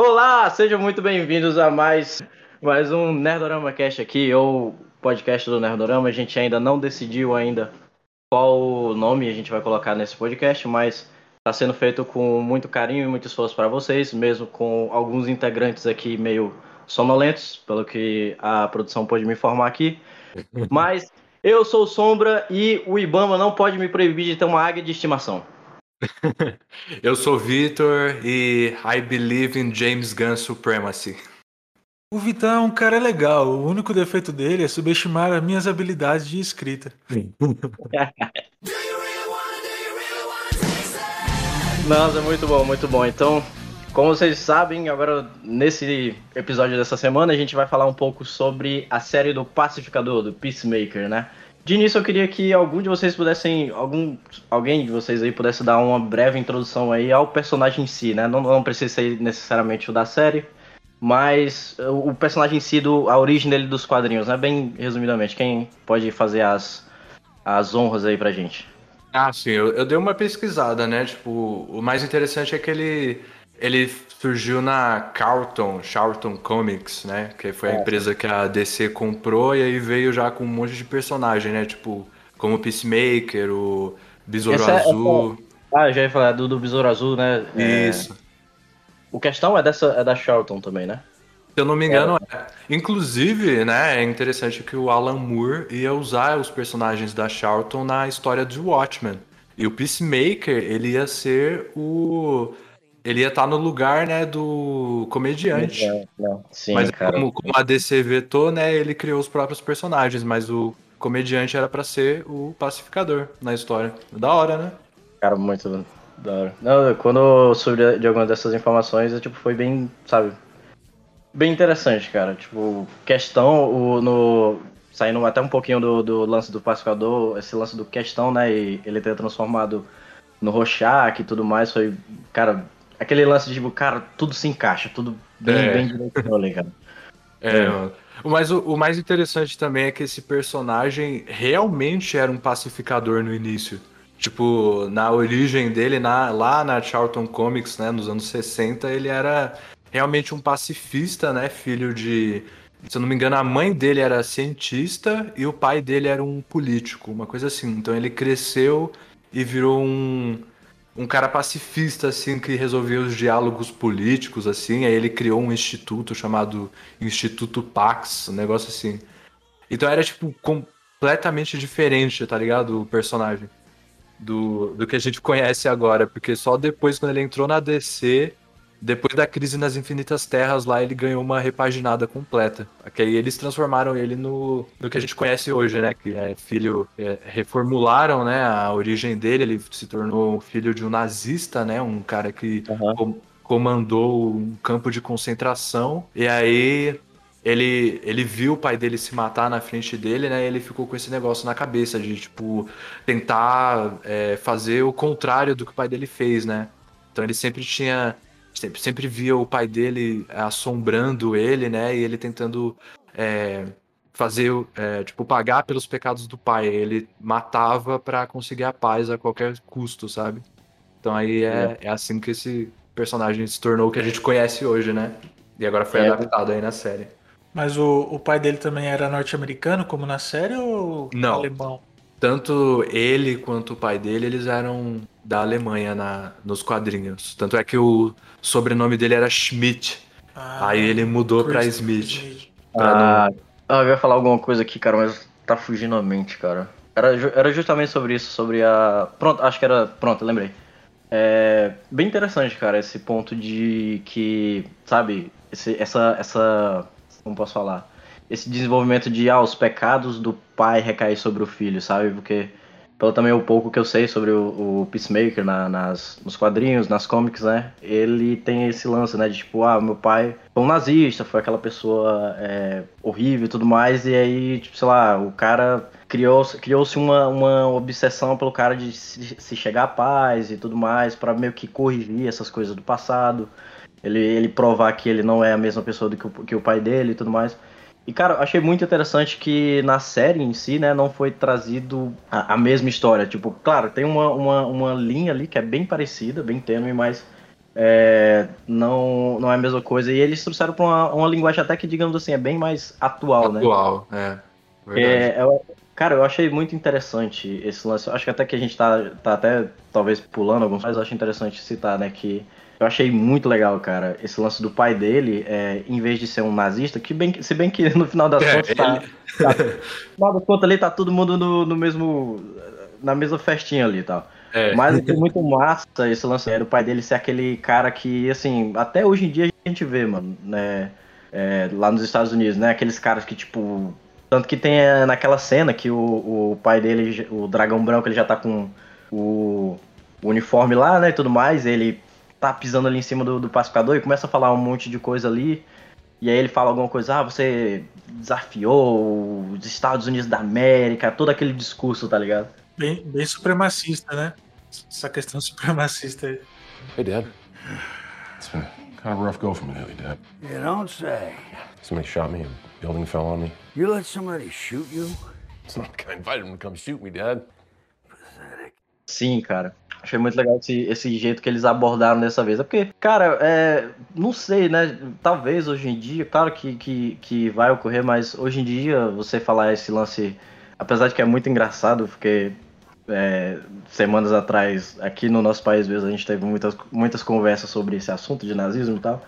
Olá, sejam muito bem-vindos a mais, mais um Nerdorama Cast aqui, ou podcast do Nerdorama. A gente ainda não decidiu ainda qual nome a gente vai colocar nesse podcast, mas está sendo feito com muito carinho e muito esforço para vocês, mesmo com alguns integrantes aqui meio sonolentos, pelo que a produção pôde me informar aqui. Mas eu sou Sombra e o Ibama não pode me proibir de ter uma águia de estimação. Eu sou Vitor e I believe in James Gunn supremacy. O Vitão é um cara legal. O único defeito dele é subestimar as minhas habilidades de escrita. Nossa, muito bom, muito bom. Então, como vocês sabem, agora nesse episódio dessa semana a gente vai falar um pouco sobre a série do Pacificador, do Peacemaker, né? De início eu queria que algum de vocês pudessem, algum, alguém de vocês aí pudesse dar uma breve introdução aí ao personagem em si, né? Não, não precisa ser necessariamente o da série, mas o personagem em si, do, a origem dele dos quadrinhos, né? Bem resumidamente, quem pode fazer as, as honras aí pra gente? Ah, sim, eu, eu dei uma pesquisada, né? Tipo, o mais interessante é que ele, ele surgiu na Carlton, Charlton Comics, né? Que foi a é. empresa que a DC comprou e aí veio já com um monte de personagem, né? Tipo, como o Peacemaker, o Besouro essa é Azul. É, ah, já ia falar do, do Besouro Azul, né? É. Isso. É... O questão é, dessa, é da Charlton também, né? Se eu não me engano, é. Inclusive, né, é interessante que o Alan Moore ia usar os personagens da Charlton na história de Watchmen. E o Peacemaker, ele ia ser o ele ia estar no lugar, né, do comediante. Não, não. Sim, mas como, como, a DC vetou, né, ele criou os próprios personagens, mas o comediante era para ser o pacificador na história. Da hora, né? Cara, muito da hora. Não, quando eu soube de algumas dessas informações, eu, tipo, foi bem, sabe, bem interessante, cara. Tipo, questão, o, no, saindo até um pouquinho do, do lance do pacificador, esse lance do questão, né, e ele ter transformado no Rorschach e tudo mais, foi, cara, aquele lance de, tipo, cara, tudo se encaixa, tudo bem, é. bem direitinho ali, cara. É, é. Mas o, o, mais interessante também é que esse personagem realmente era um pacificador no início. Tipo, na origem dele, na, lá na Charlton Comics, né, nos anos 60, ele era realmente um pacifista, né, filho de... Se eu não me engano, a mãe dele era cientista e o pai dele era um político, uma coisa assim. Então ele cresceu e virou um, um cara pacifista, assim, que resolvia os diálogos políticos, assim. Aí ele criou um instituto chamado Instituto Pax, um negócio assim. Então era, tipo, completamente diferente, tá ligado? O personagem. Do, do que a gente conhece agora. Porque só depois, quando ele entrou na DC, depois da crise nas Infinitas Terras lá, ele ganhou uma repaginada completa. Que aí eles transformaram ele no, no que a gente conhece hoje, né? Que é filho. É, reformularam né, a origem dele, ele se tornou filho de um nazista, né? Um cara que uhum. com, comandou um campo de concentração. E aí ele, ele viu o pai dele se matar na frente dele, né? E ele ficou com esse negócio na cabeça de, tipo, tentar é, fazer o contrário do que o pai dele fez, né? Então ele sempre tinha sempre, sempre via o pai dele assombrando ele, né? E ele tentando é, fazer, é, tipo, pagar pelos pecados do pai. Ele matava para conseguir a paz a qualquer custo, sabe? Então aí é, é, é assim que esse personagem se tornou o que a gente conhece hoje, né? E agora foi é. adaptado aí na série. Mas o, o pai dele também era norte-americano, como na série, ou Não. alemão? Tanto ele quanto o pai dele, eles eram da Alemanha na, nos quadrinhos. Tanto é que o sobrenome dele era Schmidt. Ah, Aí ele mudou para Smith. Smith. Ah, não... ah, eu ia falar alguma coisa aqui, cara, mas tá fugindo a mente, cara. Era, era justamente sobre isso, sobre a. Pronto, acho que era. Pronto, lembrei. É bem interessante, cara, esse ponto de que, sabe, esse, essa, essa. Como posso falar? Esse desenvolvimento de, ah, os pecados do pai recair sobre o filho, sabe? Porque pelo também o pouco que eu sei sobre o, o Peacemaker na, nas, nos quadrinhos, nas comics, né? Ele tem esse lance, né? De tipo, ah, meu pai foi um nazista, foi aquela pessoa é, horrível e tudo mais, e aí, tipo, sei lá, o cara criou-se criou uma, uma obsessão pelo cara de se, se chegar à paz e tudo mais, para meio que corrigir essas coisas do passado. Ele, ele provar que ele não é a mesma pessoa do que o, que o pai dele e tudo mais. E, cara, achei muito interessante que na série em si, né, não foi trazido a, a mesma história. Tipo, claro, tem uma, uma, uma linha ali que é bem parecida, bem tênue, mas é, não, não é a mesma coisa. E eles trouxeram pra uma, uma linguagem até que, digamos assim, é bem mais atual, né? Atual, é. É, eu- cara, eu achei muito interessante esse lance. Acho que até que a gente tá, tá até talvez pulando alguns, mas eu acho interessante citar, né, que eu achei muito legal, cara, esse lance do pai dele, é, em vez de ser um nazista, que bem, se bem que no final das É, contas tá, tá- no final das contas ali tá todo mundo no, no mesmo na mesma festinha ali e tal. É. Mas é muito massa esse lance do pai dele ser aquele cara que, assim, até hoje em dia a gente vê, mano, né? é, lá nos Estados Unidos, né? Aqueles caras que, tipo. Tanto que tem é, naquela cena que o, o pai dele, o dragão branco, ele já tá com o, o uniforme lá, né? E tudo mais. Ele tá pisando ali em cima do, do pacificador e começa a falar um monte de coisa ali. E aí ele fala alguma coisa, ah, você desafiou os Estados Unidos da América, todo aquele discurso, tá ligado? Bem, bem supremacista, né? Essa questão supremacista aí. Hey, Dad. It's been kind of a rough go for me lately, Dad. You don't say. Somebody shot me, a building fell on me. You let somebody shoot you? It's not like I invited him to come shoot me, Dad. Sim, cara. Achei muito legal esse, esse jeito que eles abordaram dessa vez. É porque, cara, é, não sei, né? Talvez hoje em dia, claro que, que, que vai ocorrer, mas hoje em dia você falar esse lance, apesar de que é muito engraçado, porque é, semanas atrás, aqui no nosso país mesmo, a gente teve muitas, muitas conversas sobre esse assunto de nazismo e tal.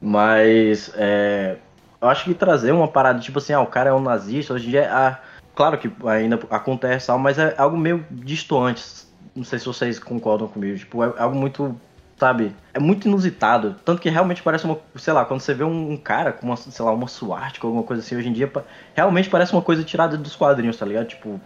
Mas é, eu acho que trazer uma parada tipo assim, ah, o cara é um nazista, hoje em dia, ah, claro que ainda acontece, mas é algo meio distoante. Não sei se vocês concordam comigo. Tipo, é algo muito, sabe, é muito inusitado. Tanto que realmente parece uma, sei lá, quando você vê um, um cara com uma, sei lá, uma suástica ou alguma coisa assim, hoje em dia, realmente parece uma coisa tirada dos quadrinhos, tá ligado? Tipo,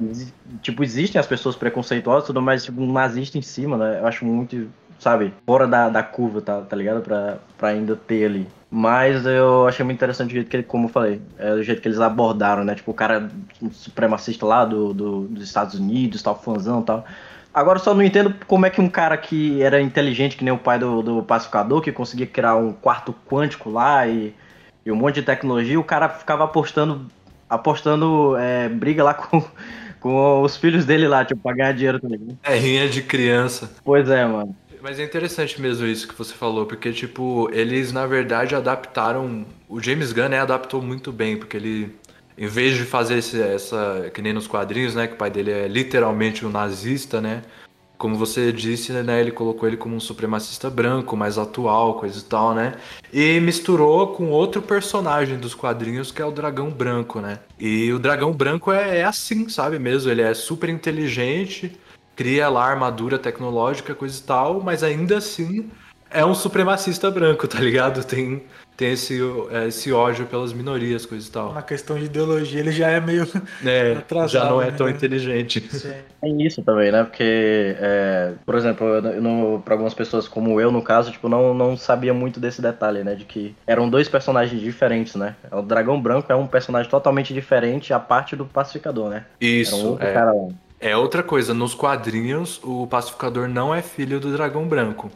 exi- tipo existem as pessoas preconceituosas tudo, mas tipo, um nazista em cima, né? Eu acho muito, sabe, fora da, da curva, tá, tá ligado? Pra, pra ainda ter ali. Mas eu achei muito interessante o jeito que ele, como eu falei, é o jeito que eles abordaram, né? Tipo, o cara um supremacista lá do, do- dos Estados Unidos, tal, fãzão e tal. Agora eu só não entendo como é que um cara que era inteligente, que nem o pai do, do pacificador, que conseguia criar um quarto quântico lá e, e um monte de tecnologia, o cara ficava apostando, apostando é, briga lá com, com os filhos dele lá, tipo, pra ganhar dinheiro também. É rinha de criança. Pois é, mano. Mas é interessante mesmo isso que você falou, porque, tipo, eles na verdade adaptaram. O James Gunn, né, adaptou muito bem, porque ele, em vez de fazer esse, essa. que nem nos quadrinhos, né, que o pai dele é literalmente um nazista, né. Como você disse, né, ele colocou ele como um supremacista branco, mais atual, coisa e tal, né? E misturou com outro personagem dos quadrinhos, que é o Dragão Branco, né? E o Dragão Branco é, é assim, sabe mesmo? Ele é super inteligente, cria lá armadura tecnológica, coisa e tal, mas ainda assim é um supremacista branco, tá ligado? Tem, tem esse, é, esse ódio pelas minorias, coisa e tal. Na questão de ideologia, ele já é meio. É, Atrasado, já não é né? tão inteligente. Tem isso também, né? Porque, é, por exemplo, pra algumas pessoas como eu, no caso, tipo, não, não sabia muito desse detalhe, né? De que eram dois personagens diferentes, né? O Dragão Branco é um personagem totalmente diferente a parte do Pacificador, né? Era um Isso, outro é. cara lá. É outra coisa, nos quadrinhos, o pacificador não é filho do Dragão Branco.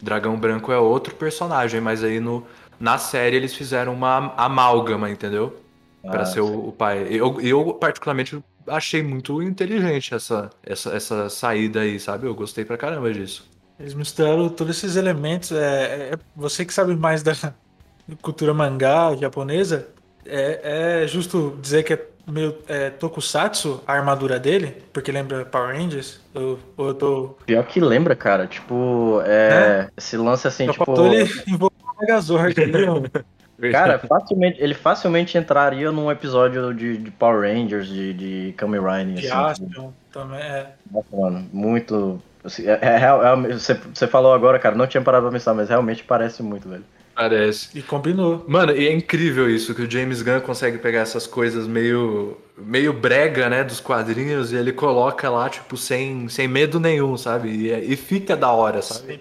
Dragão Branco é outro personagem, mas aí no, na série eles fizeram uma amálgama, entendeu? Pra Ah, ser o, o pai. Eu, eu, particularmente, achei muito inteligente essa, essa, essa saída aí, sabe? Eu gostei pra caramba disso. Eles misturaram todos esses elementos. É, é- você que sabe mais da cultura mangá japonesa, é, é justo dizer que é meio é, tokusatsu a armadura dele, porque lembra Power Rangers? Eu, ou eu tô. Pior que lembra, cara. Tipo, é, esse lance assim, Só tipo. ele envolver o Megazord ali. Cara, facilmente, ele facilmente entraria num episódio de, de Power Rangers, de, de Kamen Rider. de assim, Aspion também. É. Nossa, mano, muito. assim, é, é é- você, você falou agora, cara, não tinha parado pra pensar, mas realmente parece muito, velho. Parece. E combinou. Mano, e é incrível isso, que o James Gunn consegue pegar essas coisas meio, meio brega, né, dos quadrinhos, e ele coloca lá, tipo, sem, sem medo nenhum, sabe? E, é- e fica da hora, sabe?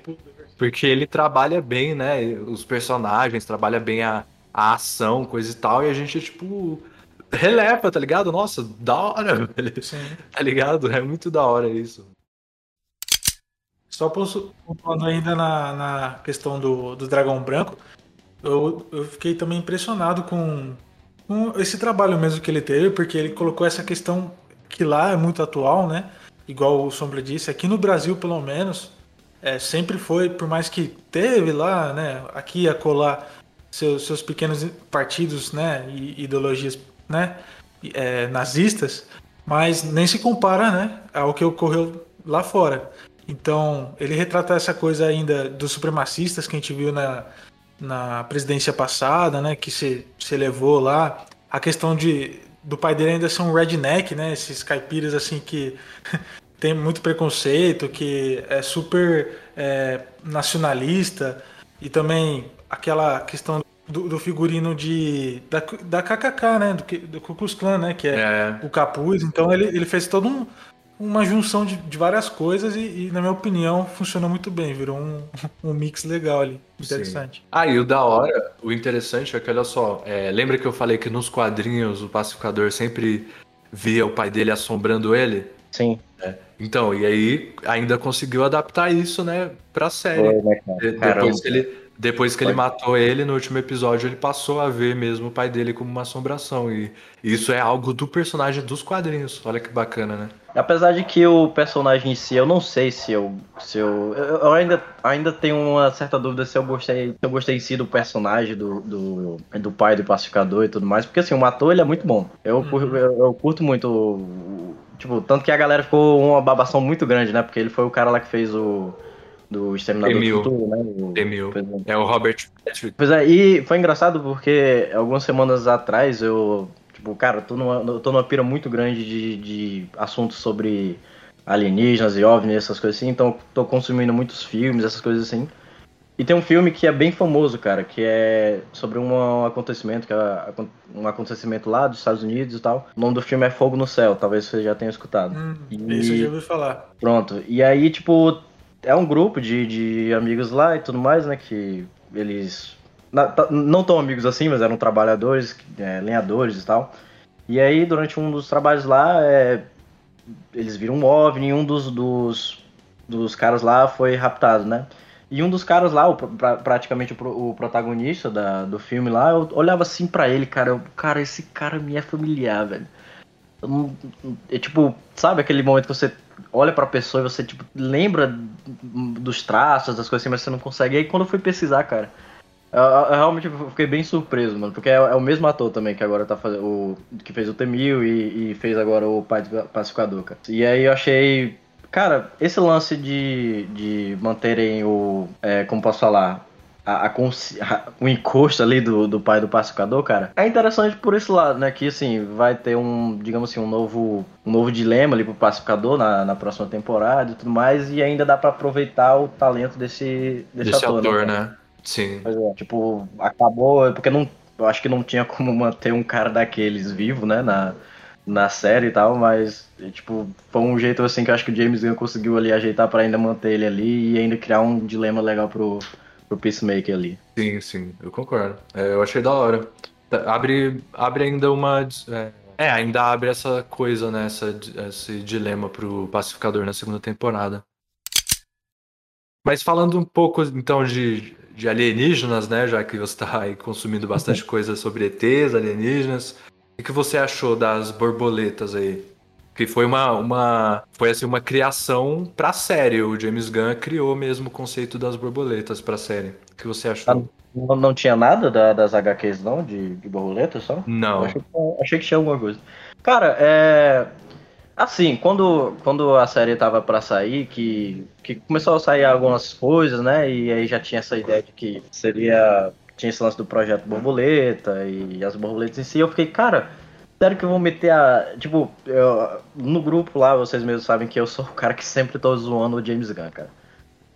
Porque ele trabalha bem, né? Os personagens, trabalha bem a, a ação, coisa e tal, e a gente, tipo, releva, tá ligado? Nossa, da hora, velho. Tá ligado? É muito da hora isso. Só pontuando ainda na, na questão do, do Dragão Branco, eu, eu fiquei também impressionado com, com esse trabalho mesmo que ele teve, porque ele colocou essa questão que lá é muito atual, né? Igual o Sombra disse, aqui no Brasil, pelo menos, é, sempre foi, por mais que teve lá, né, aqui e acolá, seus, seus pequenos partidos, né, e ideologias, né, é, nazistas, mas nem se compara, né, ao que ocorreu lá fora. Então, ele retrata essa coisa ainda dos supremacistas que a gente viu na, na presidência passada, né, que se, se levou lá, a questão de do pai dele ainda ser um redneck, né, esses caipiras assim que tem muito preconceito, que é super é, nacionalista e também aquela questão do, do, figurino de da, da KKK, né, do, do Ku Klux Klan, né, que é, é. o capuz. Então ele, ele fez todo um uma junção de, de várias coisas e, e, na minha opinião, funcionou muito bem. Virou um, um mix legal ali. Interessante. Sim. Ah, e o da hora, o interessante é que, olha só, é, lembra que eu falei que nos quadrinhos o pacificador sempre via o pai dele assombrando ele? Sim. É. Então, e aí ainda conseguiu adaptar isso, né, pra série. Foi, né, depois que ele, depois que ele matou ele no último episódio, ele passou a ver mesmo o pai dele como uma assombração. E isso é algo do personagem dos quadrinhos. Olha que bacana, né? Apesar de que o personagem em si, eu não sei se eu. Se eu, eu ainda, ainda tenho uma certa dúvida se eu gostei. Se eu gostei em si do personagem do, do, do pai do pacificador e tudo mais. Porque assim, o ator ele é muito bom. Eu, uhum. eu, eu curto muito Tipo, tanto que a galera ficou uma babação muito grande, né? Porque ele foi o cara lá que fez o. Do Exterminador do Futuro, né? O. É. é o Robert Patrick. Pois é, e foi engraçado porque algumas semanas atrás eu. Tipo, cara, eu tô numa, eu tô numa pira muito grande de, de assuntos sobre alienígenas e OVNI, essas coisas assim, então tô consumindo muitos filmes, essas coisas assim. E tem um filme que é bem famoso, cara, que é sobre um acontecimento, que é um acontecimento lá dos Estados Unidos e tal. O nome do filme é Fogo no Céu, talvez você já tenha escutado. Hum, e... Isso eu já ouvi falar. Pronto. E aí, tipo, é um grupo de, de amigos lá e tudo mais, né, que eles não tão amigos assim, mas eram trabalhadores, é, lenhadores e tal. E aí, durante um dos trabalhos lá, é, eles viram um OVNI e um dos, dos, dos caras lá foi raptado, né? E um dos caras lá, o, pra, praticamente o, o, protagonista da, do filme lá, eu olhava assim para ele, cara, eu, cara, esse cara me é familiar, velho. É tipo, sabe aquele momento que você olha pra pessoa e você, tipo, lembra dos traços, das coisas assim, mas você não consegue. E aí quando eu fui pesquisar, cara, eu, eu realmente fiquei bem surpreso, mano, porque é, é, o mesmo ator também que agora tá fazendo. O, que fez o T-1000 e, e, fez agora o Pai Pacificador, cara. E aí eu achei Cara, esse lance de, de manterem o. É, como posso falar? A, a, a, o encosto ali do, do pai do pacificador, cara, é interessante por esse lado, né? Que assim, vai ter um, digamos assim, um novo, um novo dilema ali pro pacificador na, na próxima temporada e tudo mais, e ainda dá para aproveitar o talento desse, desse, desse ator, ator, né? né? Sim. É, tipo, acabou, porque não. Eu acho que não tinha como manter um cara daqueles vivo, né? Na, na série e tal, mas tipo, foi um jeito assim que eu acho que o James Gunn conseguiu ali ajeitar para ainda manter ele ali e ainda criar um dilema legal pro, pro Peacemaker ali. Sim, sim, eu concordo. É, eu achei da hora. Tá, abre, abre ainda uma. É, é, ainda abre essa coisa, né? Essa, esse dilema pro pacificador na segunda temporada. Mas falando um pouco então de, de alienígenas, né? Já que você está aí consumindo bastante coisa sobre ETs, alienígenas. O que você achou das borboletas aí? Que foi uma, uma foi assim uma criação pra série. O James Gunn criou mesmo o conceito das borboletas pra série. O que você achou? Ah, não, não tinha nada da, das HQs não, de, de borboletas só? Não. Achei que, achei que, tinha alguma coisa. Cara, é... Assim, quando, quando a série tava para sair, que, que começou a sair algumas coisas, né? E aí já tinha essa ideia de que seria tinha esse lance do projeto Borboleta e as borboletas em si. Eu fiquei, cara, sério que eu vou meter a. Tipo, eu, no grupo lá, vocês mesmos sabem que eu sou o cara que sempre tô zoando o James Gunn, cara.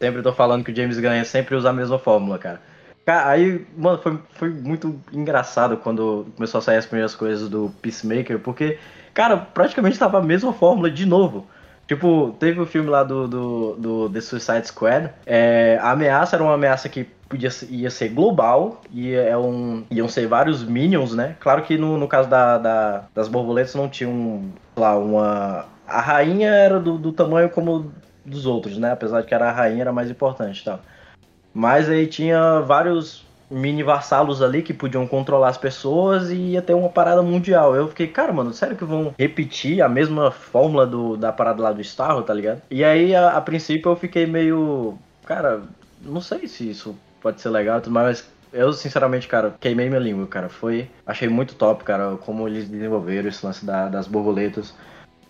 Sempre tô falando que o James Gunn sempre usa a mesma fórmula, cara. Aí, mano, foi, foi muito engraçado quando começou a sair as primeiras coisas do Peacemaker, porque, cara, praticamente tava a mesma fórmula de novo. Tipo, teve o filme lá do, do, do The Suicide Squad. É, a ameaça era uma ameaça que podia ia ser global e é um, iam ser vários minions, né? Claro que no, no caso da, da das borboletas não tinha um, lá, uma... A rainha era do, do tamanho como dos outros, né? Apesar de que era a rainha era mais importante, tá? Mas aí tinha vários mini vassalos ali que podiam controlar as pessoas e ia ter uma parada mundial. Eu fiquei, cara, mano, sério que vão repetir a mesma fórmula do, da parada lá do Starro, tá ligado? E aí, a, a princípio, eu fiquei meio cara, não sei se isso pode ser legal, mas eu, sinceramente, cara, queimei minha língua, cara. Foi. Achei muito top, cara, como eles desenvolveram esse lance da- das borboletas.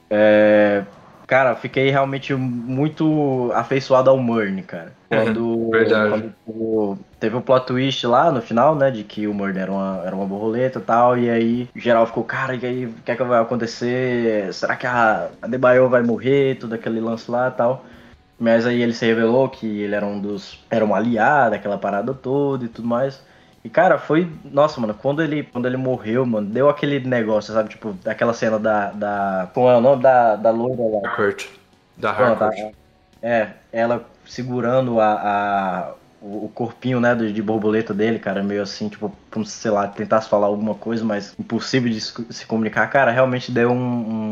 É, cara, fiquei realmente muito afeiçoado ao Murn, cara. Quando, Verdade. quando, tipo, teve um plot twist lá no final, né? De que o Murn era uma, era uma borboleta e tal. E aí, geral ficou, cara, e aí, o que é que vai acontecer? Será que a, a Debaio vai morrer? Tudo aquele lance lá e tal. Mas aí ele se revelou que ele era um dos. Era um aliado, aquela parada toda e tudo mais. E cara, foi. Nossa, mano, quando ele, quando ele morreu, mano, deu aquele negócio, sabe? Tipo, daquela cena da. da como é o nome da, da loira lá? Harcourt. Da Harcourt. a- é, ela segurando a, a- o corpinho, né, de borboleta dele, cara, meio assim, tipo, como se, sei lá, tentasse falar alguma coisa, mas impossível de se se comunicar. Cara, realmente deu um,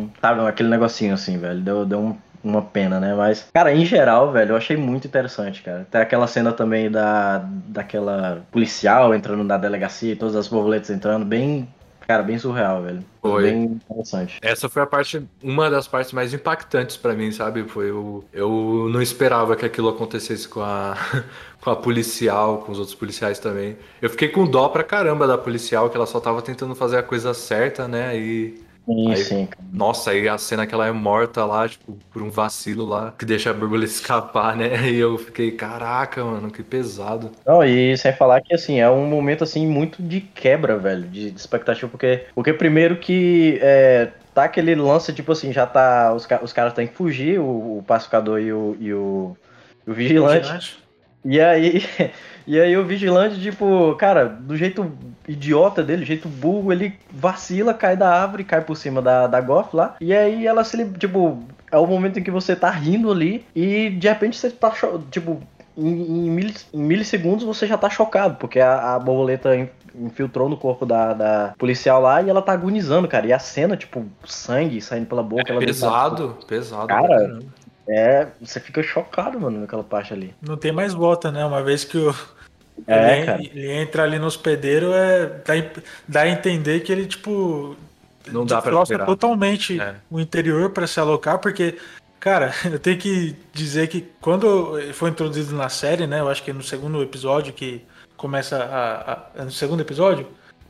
um sabe, aquele negocinho assim, velho, deu, deu um- uma pena, né, mas, cara, em geral, velho, eu achei muito interessante, cara. Tem aquela cena também da, daquela policial entrando na delegacia e todas as borboletas entrando, bem, cara, bem surreal, velho. Foi. Bem interessante. Essa foi a parte, uma das partes mais impactantes pra mim, sabe? Foi o, eu não esperava que aquilo acontecesse com a, com a policial, com os outros policiais também. Eu fiquei com dó pra caramba da policial, que ela só tava tentando fazer a coisa certa, né? E Sim, Aí- sim, nossa, aí a cena que ela é morta lá, tipo, por um vacilo lá, que deixa a borboleta escapar, né? E eu fiquei, caraca, mano, que pesado. Não, e sem falar que, assim, é um momento, assim, muito de quebra, velho, de, de expectativa, porque, porque primeiro que é, tá aquele lance, tipo assim, já tá, os, os caras têm que fugir, o, o pacificador e o, e o, o vigilante, e aí, e aí o vigilante, tipo, cara, do jeito idiota dele, do jeito burro, ele vacila, cai da árvore, cai por cima da, da Goff lá. E aí ela se, tipo, é o momento em que você tá rindo ali e de repente você tá, cho- tipo, em, em, milis- em milissegundos você já tá chocado, porque a, a borboleta in- infiltrou no corpo da, da policial lá e ela tá agonizando, cara. E a cena, tipo, sangue saindo pela boca. ela pesado, pesado. Cara. É, você fica chocado, mano, naquela parte ali. Não tem mais volta, né? Uma vez que o, É, ele, cara. ele entra ali no hospedeiro, é, dá, a- dá a entender que ele, tipo. Não dá pra esperar. totalmente É. o interior pra se alocar, porque, cara, eu tenho que dizer que quando foi introduzido na série, né? Eu acho que no segundo episódio que começa a. a- é no segundo episódio?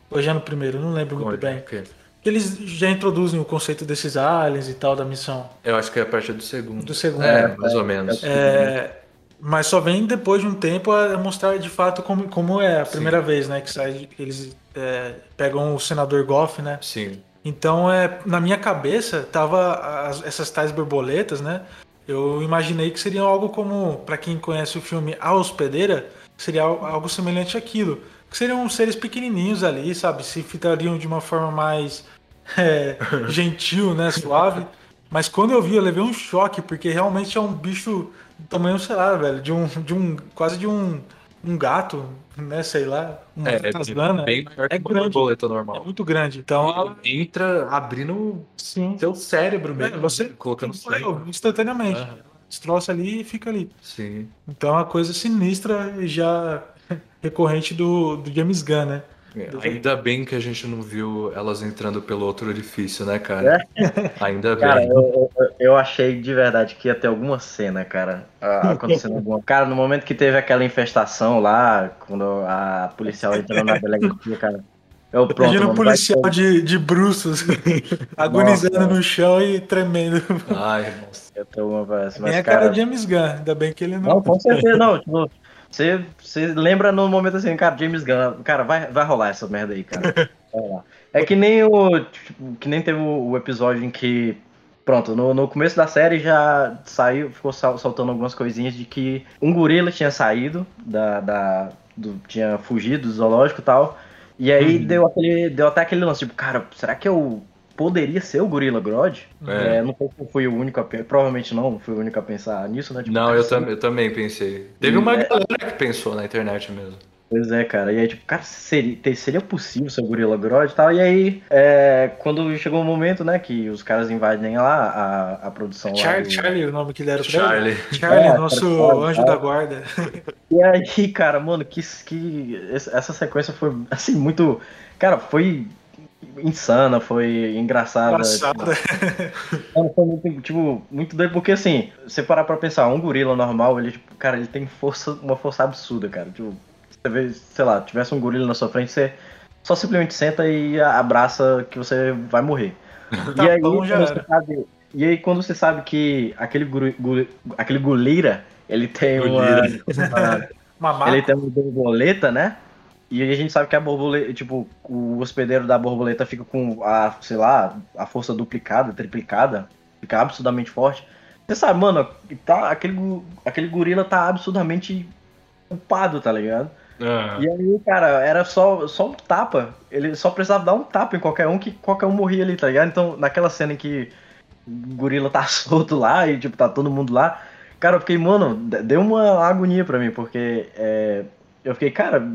Ou já no primeiro? Não lembro muito bem. Ok. Que eles já introduzem o conceito desses aliens e tal da missão. Eu acho que é a partir do segundo. Do segundo, É, né? mais ou menos. É, mas só vem depois de um tempo a mostrar de fato como, como é a primeira vez, né? Que sai, eles é, pegam o senador Goff, né? Sim. Então, é, na minha cabeça, tava as- essas tais borboletas, né? Eu imaginei que seriam algo como, pra quem conhece o filme A Hospedeira, seria al- algo semelhante àquilo. Que seriam seres pequenininhos ali, sabe? Se fitariam de uma forma mais é, gentil, né? Suave. Mas quando eu vi, eu levei um choque, porque realmente é um bicho do tamanho, sei lá, velho, de um, de um quase de um, um gato, né? Sei lá, uma É, é bem maior que é uma grande. borboleta É normal. muito grande. Então, ela, Entra abrindo sim. seu cérebro É, mesmo. você colocando. Foi, instantaneamente. Aham. Destroça ali e fica ali. Sim. Então é uma coisa sinistra e já recorrente do, do James Gunn, né? Ainda bem que a gente não viu elas entrando pelo outro orifício, né, cara? Ainda bem. Cara, eu, eu, eu achei de verdade que ia ter alguma cena, cara, acontecendo alguma. Cara, no momento que teve aquela infestação lá, quando a policial entrou na delegacia, cara. Eu pronto, Imagina um vai policial de, de bruços agonizando Nossa. no chão e tremendo. Ai, nossa. ia ter uma vez, Tem mas, a cara cara, de James Gunn, ainda bem que ele não. Não, com certeza não. Tipo, você, você lembra no momento assim, cara, James Gunn, cara, vai, vai rolar essa merda aí, cara. É que nem o. tipo, que nem teve o, episódio em que. Pronto, no, no começo da série já saiu, ficou sal- saltando algumas coisinhas de que um gorila tinha saído da. da do, tinha fugido do zoológico e tal. E aí deu, aquele, deu até aquele lance, tipo, cara, será que eu poderia ser o Gorila Grodd? É. É, não sei se fui o único a Provavelmente não, não fui o único a pensar nisso, né? Tipo, Não, cara, eu, tam eu também pensei. Teve uma galera que pensou na internet mesmo. Pois é, cara. E aí, tipo, cara, seria, seria possível ser o Gorilla Grodd e tal. E aí, é, quando chegou o momento, né, que os caras invadem lá a, a produção lá. Charlie, do- Charlie, o nome que deram pra ele? Charlie. Charlie, É, nosso Charlie, anjo é. da guarda. E aí, cara, mano, que, que essa sequência foi, assim, muito... Cara, foi insana, foi engraçada. Engraçada. Mano, foi muito, tipo, muito doido, porque assim, você parar pra pensar, um gorila normal, ele, tipo, cara, ele tem força, uma força absurda, cara. Tipo, você vê, sei lá, tivesse um gorila na sua frente, você só simplesmente senta e abraça que você vai morrer. Tá e, aí, bom, sabe, e aí, quando você sabe que aquele, guri, guri- aquele golira, ele tem uma, uma- Mamaco. ele tem uma borboleta, né? E a gente sabe que a borboleta, tipo, o hospedeiro da borboleta fica com a, sei lá, a força duplicada, triplicada, fica absurdamente forte. Você sabe, mano, tá, aquele, aquele gorila tá absurdamente culpado, tá ligado? Ah, E aí, cara, era só, só um tapa. Ele só precisava dar um tapa em qualquer um que qualquer um morria ali, tá ligado? Então, naquela cena em que o gorila tá solto lá e, tipo, tá todo mundo lá, cara, eu fiquei, mano, deu uma agonia pra mim, porque é, eu fiquei, cara,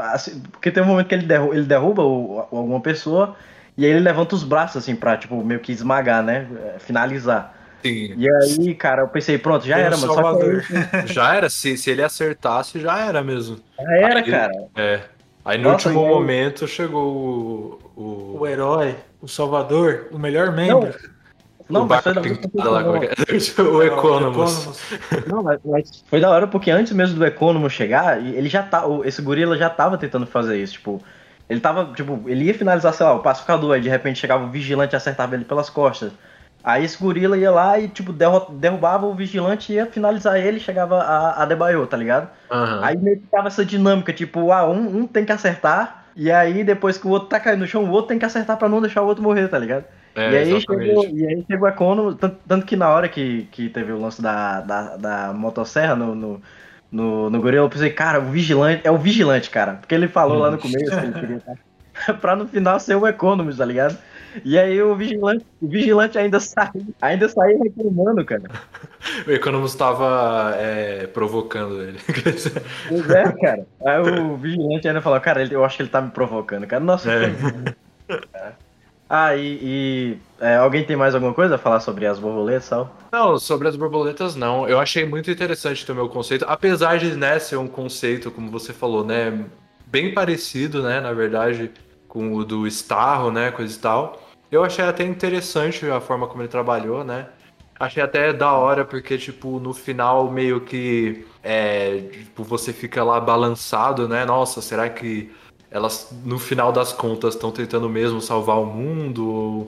assim, porque tem um momento que ele, derru ele derruba o- alguma pessoa e aí ele levanta os braços, assim, pra, tipo, meio que esmagar, né? é, Finalizar. sim. E aí, cara, eu pensei, pronto, já Tem um era, mano. Só que Salvador. aí, Já era, se, se ele acertasse, já era mesmo. já era, Aí- cara. É. Aí no Nossa, último aí- momento chegou o. O, O herói, o salvador, o melhor membro. Não, o mas foi da hora que Pintada lá, como é é? O É, Economus. Não, mas, mas foi da hora porque antes mesmo do Economo chegar, ele já tá. Esse gorila já tava tentando fazer isso, tipo. Ele tava, tipo, ele ia finalizar, sei lá, o pacificador, aí de repente chegava o vigilante e acertava ele pelas costas. Aí esse gorila ia lá e, tipo, derrubava o vigilante e ia finalizar ele e chegava a, a Debaio, tá ligado? Aham. Aí meio que tava essa dinâmica, tipo, ah, um, um tem que acertar, e aí depois que o outro tá caindo no chão, o outro tem que acertar pra não deixar o outro morrer, tá ligado? É, e, aí exatamente. chegou, e aí chegou a Econo, tanto, tanto que na hora que, que teve o lance da, da, da motosserra no, no, no, no gorila, eu pensei, cara, o vigilante, é o vigilante, cara. Porque ele falou lá no começo que ele queria estar. pra no final ser o Economus, tá ligado? E aí o vigilante, o vigilante ainda saiu, ainda saiu reclamando, cara. O Economus tava é, provocando ele. Pois é, cara. Aí o vigilante ainda falou, cara, eu acho que ele tá me provocando, cara. Nossa, É. foi- Ah, e, e, é, alguém tem mais alguma coisa a falar sobre as borboletas? Não, sobre as borboletas não. Eu achei muito interessante o conceito, apesar de né, ser um conceito, como você falou, né, bem parecido, né, na verdade, com o do Starro, né, coisa e tal. Eu achei até interessante a forma como ele trabalhou, né. Achei até da hora porque tipo no final meio que é, tipo, você fica lá balançado, né? Nossa, será que elas no final das contas estão tentando mesmo salvar o mundo?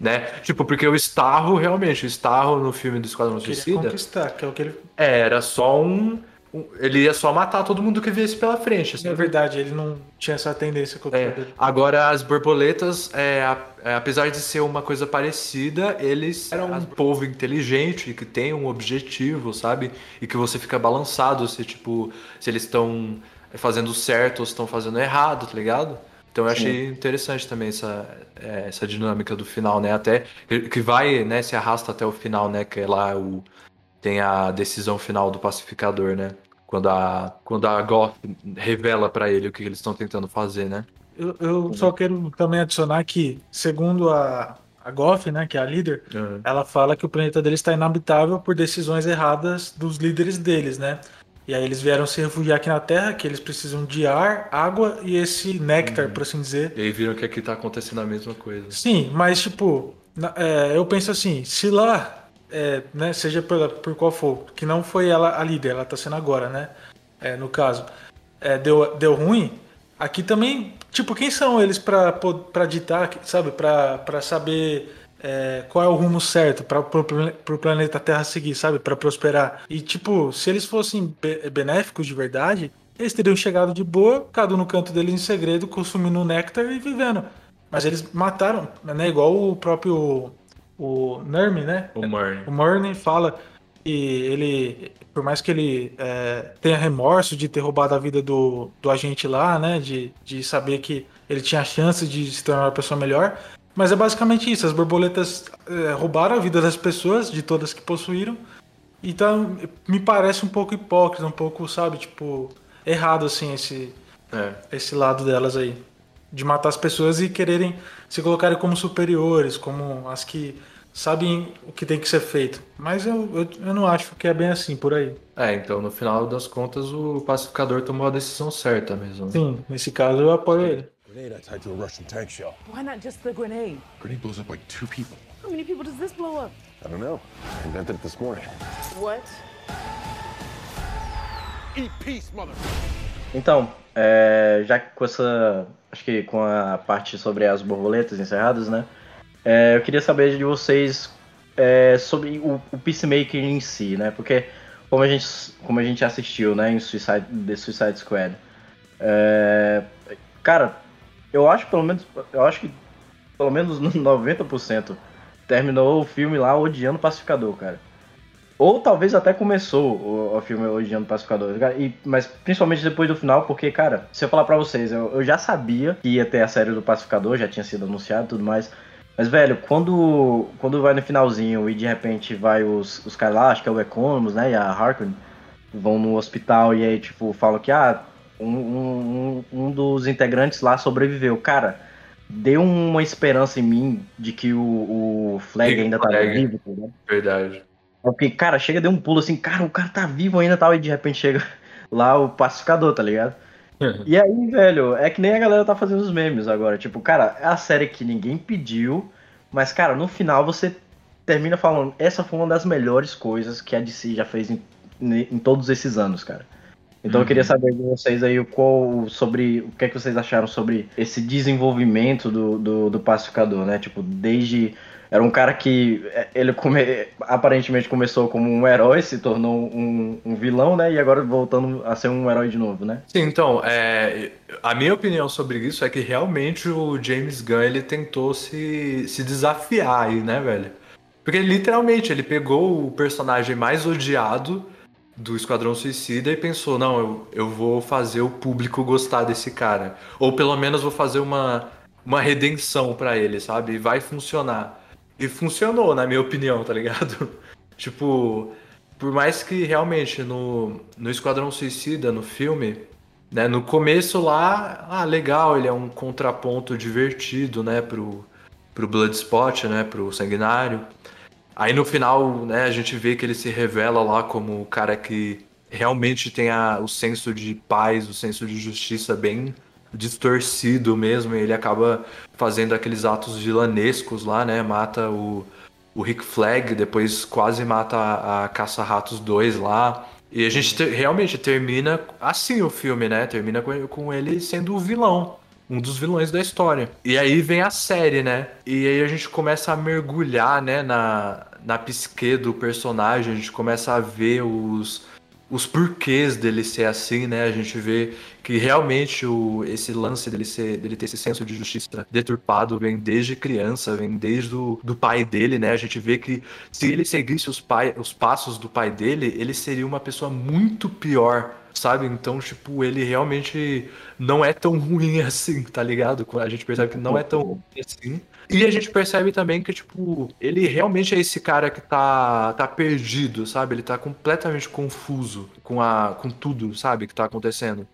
Né? Tipo, porque o Starro, realmente, o Starro no filme do Esquadrão Suicida conquistar, que é o que ele. é, era só um, Ele ia só matar todo mundo que viesse pela frente. assim. É verdade, ele não tinha essa tendência com É, agora as borboletas, é, é, apesar de ser uma coisa parecida, eles eram um povo inteligente que tem um objetivo, sabe? E que você fica balançado se tipo se eles estão fazendo certo ou se estão fazendo errado, tá ligado? Então eu achei interessante também essa, é, essa dinâmica do final, né? Até que- vai, né? Se arrasta até o final, né? Que é lá o tem a decisão final do pacificador, né? Quando a quando a Goth revela pra ele o que eles estão tentando fazer, né? Eu, eu só quero também adicionar que, segundo a, a Goff, né, que é a líder, ela fala que o planeta deles está inabitável por decisões erradas dos líderes deles, né? E aí eles vieram se refugiar aqui na Terra, que eles precisam de ar, água e esse néctar, por assim dizer. E aí viram que aqui tá acontecendo a mesma coisa. Sim, mas tipo, é, eu penso assim, se lá, é, né, seja pela, por qual for, que não foi ela a líder, ela tá sendo agora, né? É, no caso, é, deu, deu ruim, aqui também, tipo, quem são eles pra ditar, sabe? Pra saber é, qual é o rumo certo para pro planeta Terra seguir, sabe? Pra prosperar. E tipo, se eles fossem be- benéficos de verdade, eles teriam chegado de boa, cada um no canto deles em segredo, consumindo o néctar e vivendo. Mas eles mataram, né? Igual o próprio o Nermi, né? O Murray. O Murney fala que ele, por mais que ele é, tenha remorso de ter roubado a vida do, do agente lá, né? De, de saber que ele tinha a chance de se tornar uma pessoa melhor. Mas é basicamente isso. As borboletas é, roubaram a vida das pessoas, de todas que possuíram. Então, me parece um pouco hipócrita, um pouco, sabe, tipo, errado, assim, esse, É. esse lado delas aí. De matar as pessoas e quererem se colocarem como superiores, como as que sabem o que tem que ser feito. Mas eu, eu, eu não acho que é bem assim por aí. É, então no final das contas o pacificador tomou a decisão certa mesmo. né? Sim, nesse caso eu apoio ele. Grenade I tied to a Russian tank shell. Why not just the grenade? Grenade blows up like two people. How many people does this blow up? I don't know. I invented it this morning. What? Eat peace, mother. Então, é, já com essa. Acho que com a parte sobre as borboletas encerradas, né? é, eu queria saber de vocês é, sobre o, o Peacemaker em si, né? Porque como a gente, como a gente assistiu, né, em Suicide, The Suicide Squad, é, cara, eu acho pelo menos, eu acho que pelo menos 90% terminou o filme lá odiando o pacificador, cara. Ou talvez até começou o, o filme odiando o pacificador, cara, e, mas principalmente depois do final, porque, cara, se eu falar pra vocês, eu, eu já sabia que ia ter a série do pacificador, já tinha sido anunciado e tudo mais. Mas, velho, quando, quando vai no finalzinho e de repente vai os, os caras lá, acho que é o Economus, né, e a Harkonnen, vão no hospital e aí, tipo, falam que, ah, um, um, um dos integrantes lá sobreviveu. Cara, deu uma esperança em mim de que o, o Flag ainda tava Flag. vivo, tá ligado? Verdade. Porque, cara, chega, deu um pulo assim, cara, o cara tá vivo ainda tal, e de repente chega lá o pacificador, tá ligado? E aí, velho, é que nem a galera tá fazendo os memes agora. Tipo, cara, é a série que ninguém pediu, mas, cara, no final você termina falando, essa foi uma das melhores coisas que a DC já fez em, em todos esses anos, cara. Então eu queria saber de vocês aí o qual sobre o que é que vocês acharam sobre esse desenvolvimento do, do, do pacificador, né? Tipo, desde era um cara que é, ele come- aparentemente começou como um herói, se tornou um, um vilão, né? E agora voltando a ser um herói de novo, né? Sim, então, é, a minha opinião sobre isso é que realmente o James Gunn ele tentou se, se desafiar aí, né, velho? Porque literalmente ele pegou o personagem mais odiado do Esquadrão Suicida e pensou: não, eu, eu vou fazer o público gostar desse cara. Ou pelo menos vou fazer uma, uma redenção pra ele, sabe? E vai funcionar. E funcionou, na minha opinião, tá ligado? tipo, por mais que realmente no, no Esquadrão Suicida, no filme, né, no começo lá, ah, legal, ele é um contraponto divertido, né, pro, pro Bloodspot, né, pro Sanguinário. Aí no final, né, a gente vê que ele se revela lá como o cara que realmente tem a, o senso de paz, o senso de justiça bem distorcido mesmo, e ele acaba fazendo aqueles atos vilanescos lá, né, mata o, o Rick Flag, depois quase mata a, a Caça-Ratos 2 lá. E a gente te- realmente termina assim o filme, né? Termina com, com ele sendo o vilão. Um dos vilões da história. E aí vem a série, né? E aí a gente começa a mergulhar, né, na, na psique do personagem. A gente começa a ver os, os porquês dele ser assim, né? A gente vê que realmente o, esse lance dele, ser, dele ter esse senso de justiça deturpado vem desde criança, vem desde o do pai dele, né? A gente vê que se ele seguisse os, pai, os passos do pai dele, ele seria uma pessoa muito pior, sabe? Então, tipo, ele realmente não é tão ruim assim, tá ligado? A gente percebe que não é tão ruim assim. E a gente percebe também que, tipo, ele realmente é esse cara que tá, tá perdido, sabe? Ele tá completamente confuso com, a, com tudo, sabe? Que tá acontecendo.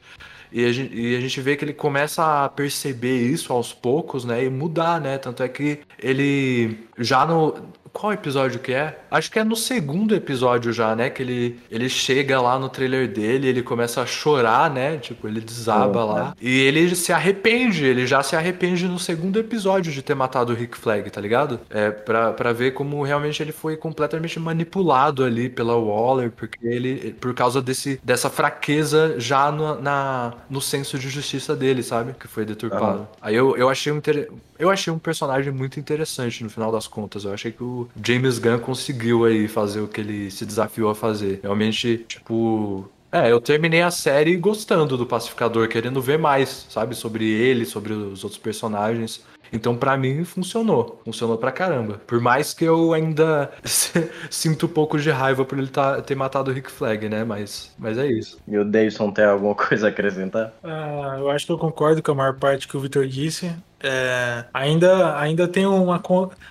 E a, gente, e a gente vê que ele começa a perceber isso aos poucos, né? E mudar, né? Tanto é que ele já no. Qual episódio que é? Acho que é no segundo episódio já, né? Que ele, ele chega lá no trailer dele, ele começa a chorar, né? Tipo, ele desaba Uhum. lá. E ele se arrepende, ele já se arrepende no segundo episódio de ter matado o Rick Flag, tá ligado? É, pra, pra ver como realmente ele foi completamente manipulado ali pela Waller, porque ele, por causa desse, dessa fraqueza já no, na, no senso de justiça dele, sabe? Que foi deturpado. Aí eu, eu achei um inter... Eu achei um personagem muito interessante no final das contas. Eu achei que o James Gunn conseguiu aí fazer o que ele se desafiou a fazer. Realmente, tipo, é, eu terminei a série gostando do Pacificador, querendo ver mais, sabe? Sobre ele, sobre os outros personagens. Então, pra mim, funcionou. Funcionou pra caramba. Por mais que eu ainda sinto um pouco de raiva por ele tá- ter matado o Rick Flag, né? Mas, mas é isso. E o Davidson tem alguma coisa a acrescentar? Ah, eu acho que eu concordo com a maior parte que o Vitor disse. É, ainda, ainda tem uma,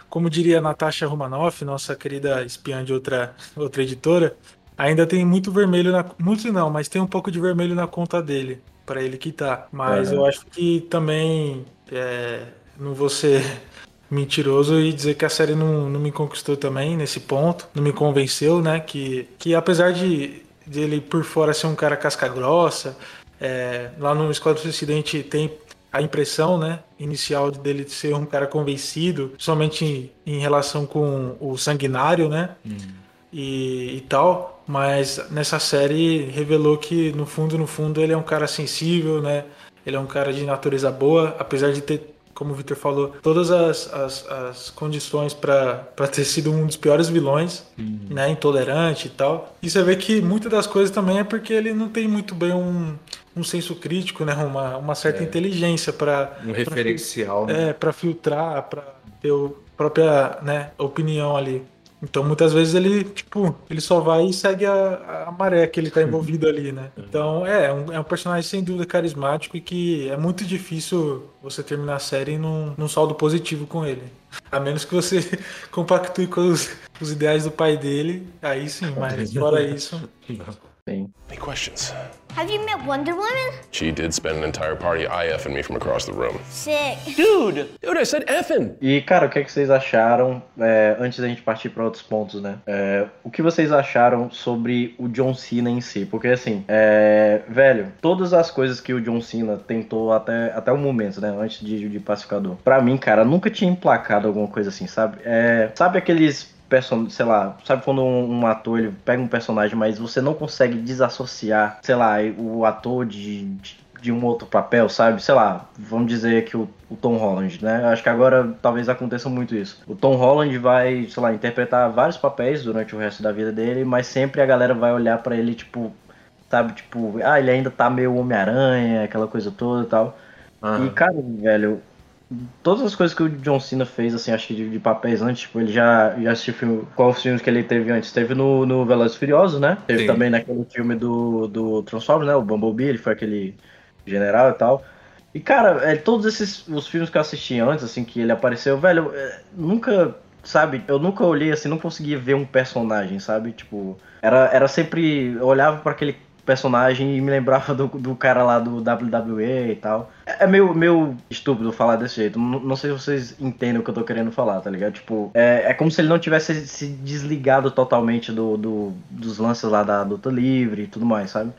como diria a Natasha Romanoff, nossa querida espiã de outra, outra editora, ainda tem muito vermelho na, muito não, mas tem um pouco de vermelho na conta dele para ele quitar. Mas Aham. eu acho que também é, não vou ser mentiroso e dizer que a série não, não me conquistou também nesse ponto, não me convenceu, né? Que, que apesar de, de ele por fora ser um cara casca grossa, é, lá no Esquadrão Suicida a gente tem. a impressão, né, inicial dele ser um cara convencido, somente em, em relação com o sanguinário, né? E, e tal, mas nessa série revelou que no fundo, no fundo, ele é um cara sensível, né? Ele é um cara de natureza boa, apesar de ter, como o Victor falou, todas as, as, as condições para ter sido um dos piores vilões, né? Intolerante e tal. E você vê que muitas das coisas também é porque ele não tem muito bem um, um senso crítico, né? Uma, uma certa inteligência para Um referencial, né? é, para filtrar, para ter a própria né, opinião ali. Então muitas vezes ele, tipo, ele só vai e segue a, a maré que ele tá envolvido ali, né? Então é, é um, é um personagem sem dúvida carismático e que é muito difícil você terminar a série num, num saldo positivo com ele. A menos que você compactue com os, os ideais do pai dele, aí sim, mas fora isso. Sim. Any questions? Have you met Wonder Woman? She did spend an entire party IFing me from across the room. Sick. Dude! Dude, I said effing! E, cara, o que, é que vocês acharam, é, antes da gente partir para outros pontos, né? É, o que vocês acharam sobre o John Cena em si? Porque, assim, é, velho, todas as coisas que o John Cena tentou até, até o momento, né? Antes de, de Pacificador, pra mim, cara, nunca tinha emplacado alguma coisa assim, sabe? É, sabe aqueles person... sei lá, sabe quando um, um ator ele pega um personagem, mas você não consegue desassociar, sei lá, o ator de, de, de um outro papel, sabe? Sei lá, vamos dizer que o, o Tom Holland, né? Acho que agora talvez aconteça muito isso. O Tom Holland vai, sei lá, interpretar vários papéis durante o resto da vida dele, mas sempre a galera vai olhar pra ele, tipo, sabe, tipo, ah, ele ainda tá meio Homem-Aranha, aquela coisa toda e tal. E, cara, velho, todas as coisas que o John Cena fez, assim, acho que de, de papéis antes, tipo, ele já, já assistiu filme, qual os filmes que ele teve antes? Teve no, no Velozes Furiosos, né? Teve Sim. também naquele filme do, do Transformers, né? O Bumblebee, ele foi aquele general e tal. E, cara, é, todos esses os filmes que eu assisti antes, assim, que ele apareceu, velho, é, nunca, sabe, eu nunca olhei assim, não conseguia ver um personagem, sabe? Tipo, era, era sempre, eu olhava para aquele personagem e me lembrava do, do cara lá do WWE e tal. É é meio, meio estúpido falar desse jeito. Não, não sei se vocês entendem o que eu tô querendo falar, tá ligado? Tipo, é, é como se ele não tivesse se desligado totalmente do, do- dos lances lá da luta livre e tudo mais, sabe?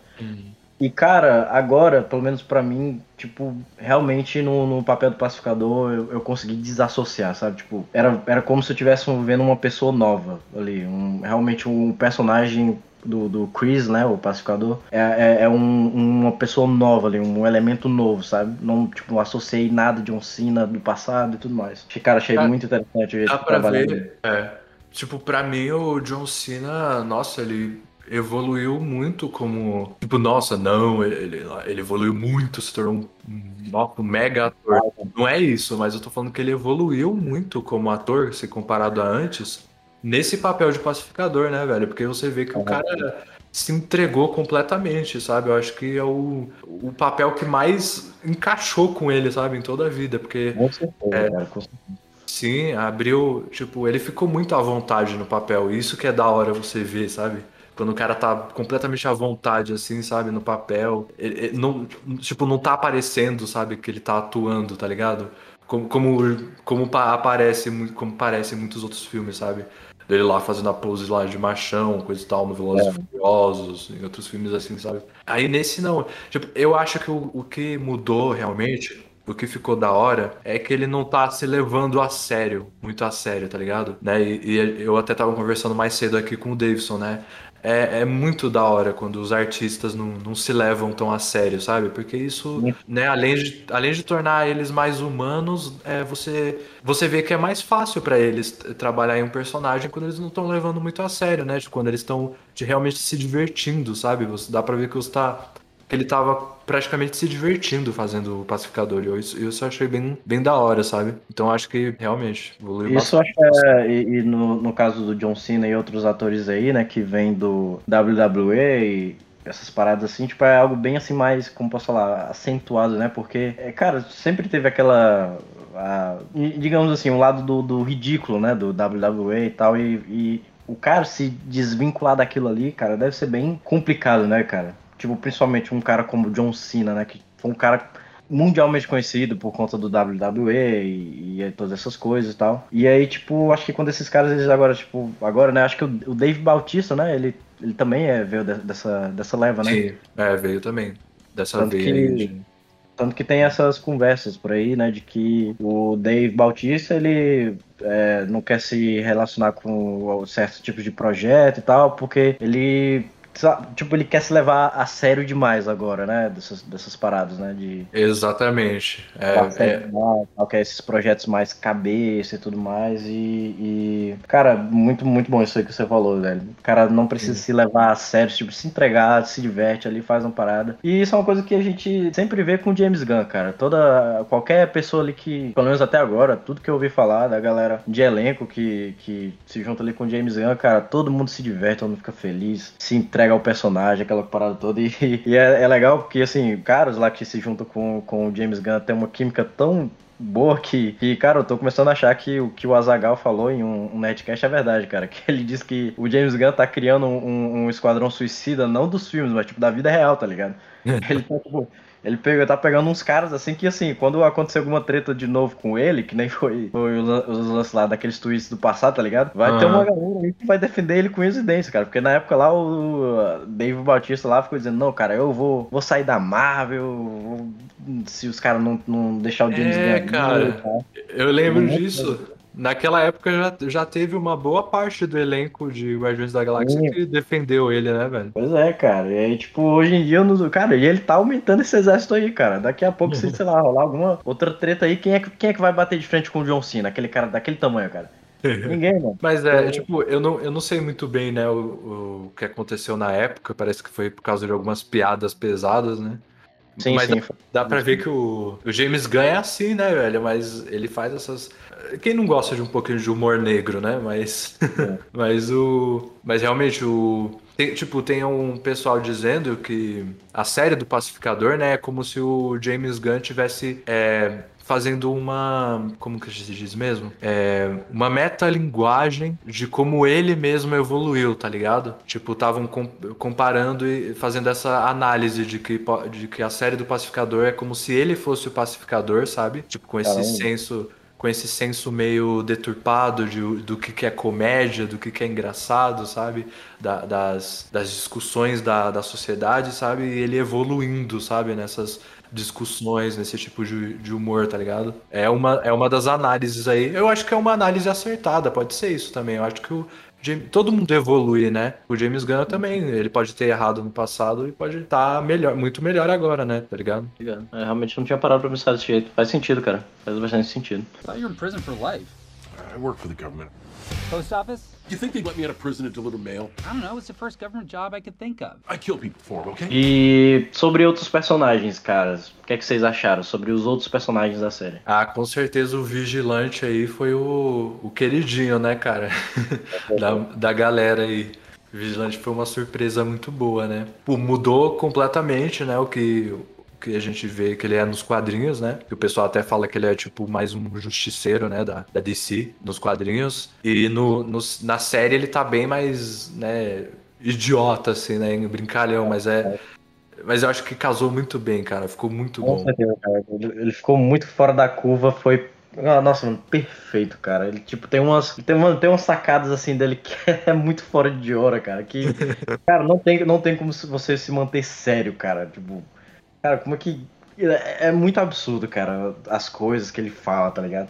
E cara, agora, pelo menos pra mim, tipo, realmente no, no papel do pacificador eu, eu consegui desassociar, sabe? Tipo, era, era como se eu estivesse vendo uma pessoa nova ali. Um, realmente um personagem do, do Chris, né? O pacificador. É, é, é um- uma pessoa nova ali, um elemento novo, sabe? Não, tipo, não associei nada de um Cena do passado e tudo mais. Cara, achei Dá- muito interessante o jeito Dá pra ver. É. Tipo, pra mim, o John Cena, nossa, ele evoluiu muito como. Tipo, nossa, não, ele, ele- evoluiu muito, se tornou um, um mega ator. Não é isso, mas eu tô falando que ele evoluiu muito como ator, se comparado a antes, nesse papel de pacificador, né, velho? Porque você vê que o cara se entregou completamente, sabe? Eu acho que é o, o papel que mais encaixou com ele, sabe, em toda a vida, porque. Com certeza, É. cara. Com certeza. Sim, abriu, tipo, ele ficou muito à vontade no papel. Isso que é da hora você ver, sabe? Quando o cara tá completamente à vontade, assim, sabe, no papel. Ele, ele não, tipo, não tá aparecendo, sabe, que ele tá atuando, tá ligado? Como, como, como pa- aparece, como parece em muitos outros filmes, sabe? Dele lá fazendo a pose lá de machão, coisa e tal, no Velozes e Furiosos, em outros filmes assim, sabe? Aí nesse não. Tipo, eu acho que o, o que mudou realmente o que ficou da hora é que ele não tá se levando a sério, muito a sério, tá ligado? Né? E, e eu até tava conversando mais cedo aqui com o Davidson, né? É, é muito da hora quando os artistas não, não se levam tão a sério, sabe? Porque isso, né, além de, além de tornar eles mais humanos, é, você, você vê que é mais fácil pra eles trabalhar em um personagem quando eles não estão levando muito a sério, né? Tipo, quando eles estão realmente se divertindo, sabe? Você, dá pra ver que você tá que ele tava praticamente se divertindo fazendo o pacificador. E eu, isso, eu achei bem, bem da hora, sabe? Então acho que realmente evoluiu Isso acho que é, e, e no, no caso do John Cena e outros atores aí, né, que vem do WWE e essas paradas assim, tipo, é algo bem assim mais, como posso falar, acentuado, né, porque, é, cara, sempre teve aquela, a- digamos assim, um lado do, do ridículo, né, do WWE e tal, e, e o cara se desvincular daquilo ali, cara, deve ser bem complicado, né, cara? Tipo, principalmente um cara como o John Cena, né, que foi um cara mundialmente conhecido por conta do WWE e, e todas essas coisas e tal. E aí, tipo, acho que quando esses caras, eles agora, tipo, agora, né, acho que o, o Dave Bautista, né, ele, ele também é, veio de- dessa, dessa leva, né? Sim, é, veio também. Dessa Tanto vez. que- de- Tanto que tem essas conversas por aí, né, de que o Dave Bautista, ele é, não quer se relacionar com certos tipos de projeto e tal, porque ele tipo, ele quer se levar a sério demais agora, né, dessas, dessas paradas, né, de Exatamente. É, é- é esses projetos mais cabeça e tudo mais, e, e, cara, muito, muito bom isso aí que você falou, velho. O cara não precisa se levar a sério, tipo, se entregar, se diverte ali, faz uma parada. E isso é uma coisa que a gente sempre vê com o James Gunn, cara. Toda, qualquer pessoa ali que, pelo menos até agora, tudo que eu ouvi falar da galera de elenco que, que se junta ali com o James Gunn, cara, todo mundo se diverte, todo mundo fica feliz, se entrega ao personagem, aquela parada toda. E, e é, é legal porque, assim, caras lá que se juntam com, com o James Gunn tem uma química tão boa que, que, cara, eu tô começando a achar que o que o Azagal falou em um, um netcast é verdade, cara. Que ele disse que o James Gunn tá criando um, um- um esquadrão suicida, não dos filmes, mas tipo da vida real, tá ligado? Ele tá, tipo, ele pega, tá pegando uns caras assim que, assim, quando acontecer alguma treta de novo com ele, que nem foi, foi os, lan- os lances lá daqueles tweets do passado, tá ligado? Vai ter Aham. uma galera aí que vai defender ele com incidência, cara. Porque na época lá o Dave Bautista lá ficou dizendo, não, cara, eu vou, vou sair da Marvel, vou- se os caras não, não deixar o James É, Gunn. cara. e tal. Eu lembro Muito disso. Naquela época já, já teve uma boa parte do elenco de Guardiões da Galáxia Sim. que defendeu ele, né, velho? Pois é, cara. E aí, tipo, hoje em dia, não... cara, e ele tá aumentando esse exército aí, cara. Daqui a pouco, se, sei lá, rolar alguma outra treta aí, quem é, que- quem é que vai bater de frente com o John Cena? Aquele cara daquele tamanho, cara. Ninguém, mano. Mas é, tipo, eu não, eu não sei muito bem, né, o, o que aconteceu na época. Parece que foi por causa de algumas piadas pesadas, né? Sim, Mas sim. Dá pra ver que o, o James Gunn é assim, né, velho? Mas ele faz essas. Quem não gosta de um pouquinho de humor negro, né? Mas. mas o. Mas realmente o. tem- tipo, tem um pessoal dizendo que a série do Pacificador, né, é como se o James Gunn tivesse. é, Fazendo uma. Como que se diz mesmo? É, uma metalinguagem de como ele mesmo evoluiu, tá ligado? Tipo, estavam com- comparando e fazendo essa análise de que, de que a série do Pacificador é como se ele fosse o pacificador, sabe? Tipo, com esse Caramba. senso. Com esse senso meio deturpado de, do que, que é comédia, do que, que é engraçado, sabe? Da- das, das discussões da, da sociedade, sabe? E ele evoluindo, sabe? Nessas discussões, nesse tipo de, de humor, tá ligado? É uma, é uma das análises aí. Eu acho que é uma análise acertada, pode ser isso também. Eu acho que o James, todo mundo evolui, né? O James Gunn também, ele pode ter errado no passado e pode estar melhor, muito melhor agora, né? Tá ligado? Obrigado. É, realmente não tinha parado pra pensar desse jeito. Faz sentido, cara. Faz bastante sentido. I thought you were in prison for life. I work for the government. Post office? You think they'd let me out of prison to deliver mail? I don't know. It's the first government job I could think of. I kill people for it, okay? E sobre outros personagens, caras, o que, é que vocês acharam sobre os outros personagens da série? Ah, com certeza o Vigilante aí foi o, o queridinho, né, cara? da, da galera aí. O Vigilante foi uma surpresa muito boa, né? Pô, mudou completamente, né, o que, que a gente vê que ele é nos quadrinhos, né? Que o pessoal até fala que ele é tipo mais um justiceiro, né, da, da DC nos quadrinhos. E no, no- na série ele tá bem mais, né, idiota, assim, né, brincalhão, mas é... Mas eu acho que casou muito bem, cara. Ficou muito Com bom. cara. Ele, ficou muito fora da curva, foi. Ah, Nossa, mano, perfeito, cara. Ele, tipo, tem umas, tem, uma, tem umas sacadas assim dele que é muito fora de hora, cara. Que, cara, não tem, não tem como você se manter sério, cara. Tipo, cara, como é que. É, é muito absurdo, cara, as coisas que ele fala, tá ligado?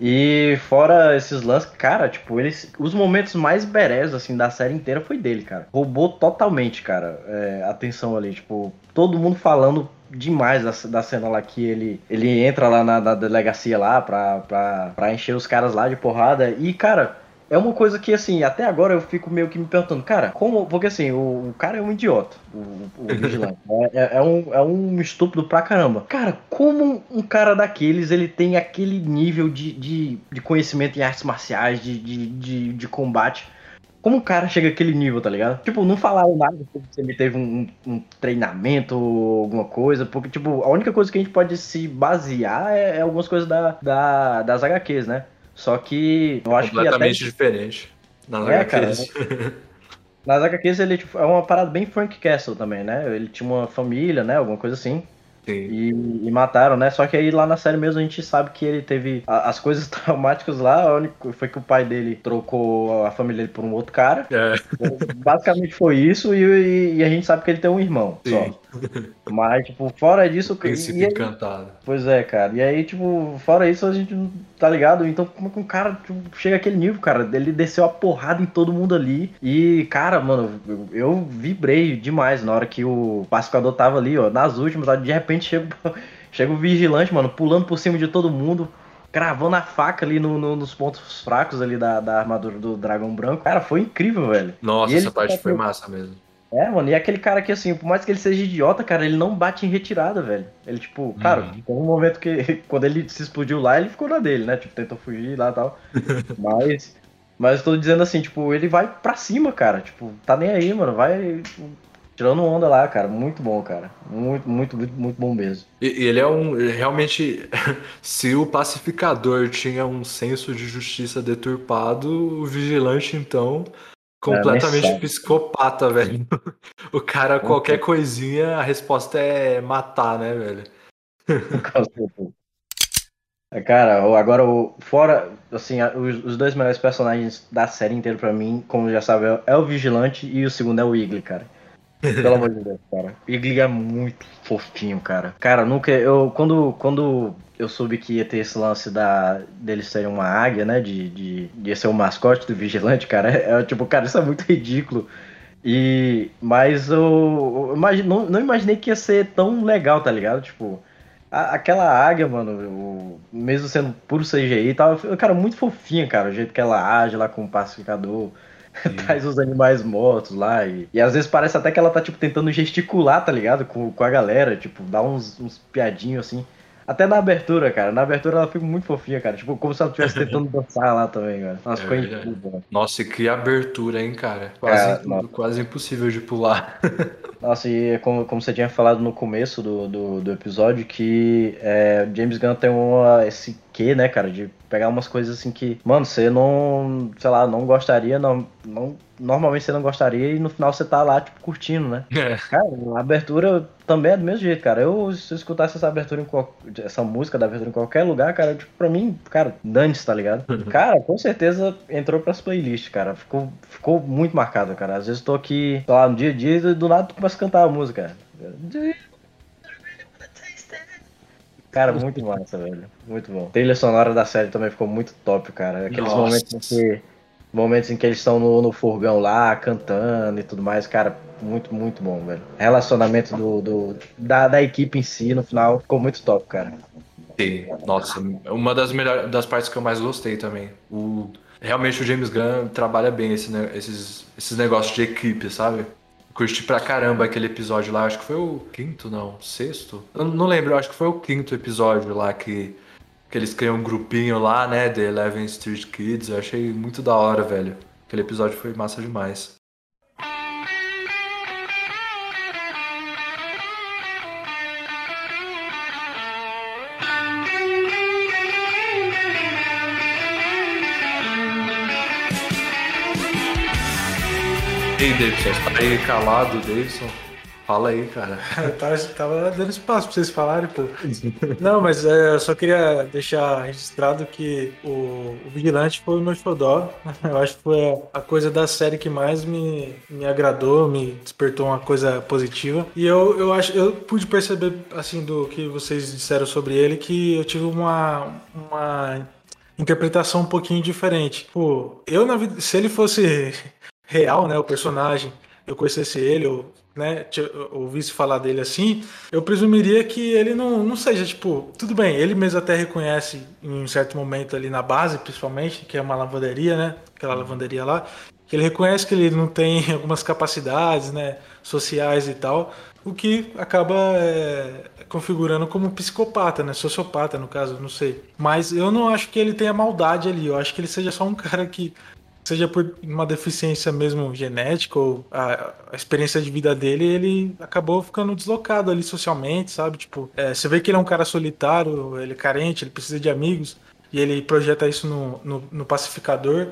E fora esses lances, cara, tipo, eles. Os momentos mais berés, assim, da série inteira foi dele, cara. Roubou totalmente, cara, é, atenção ali. Tipo, todo mundo falando demais da, da cena lá que ele, ele entra lá na, na delegacia lá pra, pra, pra encher os caras lá de porrada. E, cara, é uma coisa que, assim, até agora eu fico meio que me perguntando, cara, como. Porque assim, o, o cara é um idiota, o, o vigilante. é, é- é um, é um estúpido pra caramba. Cara, como um cara daqueles ele tem aquele nível de, de, de conhecimento em artes marciais, de, de, de, de combate? Como um cara chega àquele nível, tá ligado? Tipo, não falaram nada se ele teve um, um treinamento ou alguma coisa, porque, tipo, a única coisa que a gente pode se basear é, é algumas coisas da, da, das HQs, né? Só que eu acho que até completamente diferente. Nas É, cara. HQs. nas HQs ele tipo, é uma parada bem Frank Castle também, né? Ele tinha uma família, né? Alguma coisa assim. Sim. E, e mataram, né? Só que aí lá na série mesmo a gente sabe que ele teve a- as coisas traumáticas lá. A única foi que o pai dele trocou a família dele por um outro cara. É, Basicamente foi isso. E, e- a gente sabe que ele tem um irmão sim. só. Mas, tipo, fora disso. Príncipe e encantado. Pois é, cara. E aí, tipo, fora isso, a gente tá ligado? Então, como que um cara tipo, chega àquele nível, cara? Ele desceu a porrada em todo mundo ali. E, cara, mano, eu, eu vibrei demais na hora que o pacificador tava ali, ó, nas últimas. De repente chega, chega o vigilante, mano, pulando por cima de todo mundo. Cravando a faca ali no- no- nos pontos fracos ali da, da armadura do dragão branco. Cara, foi incrível, velho. Nossa, essa parte tá foi massa mesmo. É, mano, e aquele cara que, assim, por mais que ele seja idiota, cara, ele não bate em retirada, velho. Ele, tipo, claro, Uhum. tem um momento que, quando ele se explodiu lá, ele ficou na dele, né? Tipo, tentou fugir lá e tal. mas, mas eu tô dizendo assim, tipo, ele vai pra cima, cara. Tipo, tá nem aí, mano. Vai tipo, tirando onda lá, cara. Muito bom, cara. Muito, muito, muito, muito bom mesmo. E, e ele é um. ele Realmente, se o pacificador tinha um senso de justiça deturpado, o vigilante, então, completamente sabe. psicopata, velho. O cara, qualquer coisinha, a resposta é matar, né, velho? É, Cara, agora o fora, assim, os, os dois melhores personagens da série inteira pra mim, como já sabe, é- é o Vigilante e o segundo é o Igli, cara. Pelo amor de Deus, cara. O Igli é muito fofinho, cara. Cara, nunca eu quando quando eu soube que ia ter esse lance da dele ser uma águia, né, de de, de ser o mascote do Vigilante, cara, é, tipo, cara, isso é muito ridículo. E mas eu, eu imagi- não, não imaginei que ia ser tão legal, tá ligado? Tipo, a- aquela águia, mano, o- mesmo sendo puro CGI e tal, cara, muito fofinha, cara, o jeito que ela age lá com o pacificador, traz os animais mortos lá, e, e às vezes parece até que ela tá, tipo, tentando gesticular, tá ligado? Com, com a galera, tipo, dar uns, uns piadinhos assim. Até na abertura, cara, na abertura ela fica muito fofinha, cara, tipo, como se ela estivesse tentando dançar lá também, cara. Nossa, É ficou incrível? Nossa, e que abertura, hein, cara? Quase, É, nossa. quase impossível de pular. Nossa, e é como, como você tinha falado no começo do, do, do episódio, que é, James Gunn tem uma, esse né, cara, de pegar umas coisas assim que, mano, você não, sei lá, não gostaria, não, não, normalmente você não gostaria e no final você tá lá, tipo, curtindo, né? É. Cara, a abertura também é do mesmo jeito, cara. Eu, se eu escutasse essa abertura em qual, essa música da abertura em qualquer lugar, cara, tipo, pra mim, cara, dane-se, tá ligado? Cara, com certeza entrou pras playlists, cara. Ficou, ficou muito marcado, cara. Às vezes eu tô aqui, sei lá, no dia a dia e do nada tu começa a cantar a música. Cara, muito massa, velho. Muito bom. A trilha sonora da série também ficou muito top, cara. Aqueles Nossa. momentos em que. Momentos em que eles estão no, no furgão lá, cantando e tudo mais, cara, muito, muito bom, velho. Relacionamento do, do- da, da equipe em si, no final, ficou muito top, cara. Sim, nossa, uma das melhores das partes que eu mais gostei também. O, realmente o James Gunn trabalha bem esse, ne- esses, esses negócios de equipe, sabe? Curti pra caramba aquele episódio lá, acho que foi o quinto, não, sexto? Eu não lembro, acho que foi o quinto episódio lá que, que eles criam um grupinho lá, né, The Eleven Street Kids. Eu achei muito da hora, velho. Aquele episódio foi massa demais. E aí, Davidson, você tá aí calado, Davidson? Fala aí, cara. Eu tava, tava dando espaço pra vocês falarem, pô. Não, mas é, eu só queria deixar registrado que o, o Vigilante foi o meu xodó. Eu acho que foi a, coisa da série que mais me, me agradou, me despertou uma coisa positiva. E eu, eu acho, eu pude perceber, assim, do que vocês disseram sobre ele, que eu tive uma, uma interpretação um pouquinho diferente. Pô, eu na vida, se ele fosse real, né, o personagem, eu conhecesse ele, eu, né, ouvisse falar dele assim, eu presumiria que ele não, não seja, tipo, tudo bem, ele mesmo até reconhece em um certo momento ali na base, principalmente, que é uma lavanderia, né, aquela lavanderia lá, que ele reconhece que ele não tem algumas capacidades, né, sociais e tal, o que acaba é, configurando como psicopata, né, sociopata no caso, não sei. Mas eu não acho que ele tenha maldade ali, eu acho que ele seja só um cara que seja por uma deficiência mesmo genética ou a, a experiência de vida dele, ele acabou ficando deslocado ali socialmente, sabe? Tipo, é, você vê que ele é um cara solitário, ele é carente, ele precisa de amigos, e ele projeta isso no, no, no pacificador.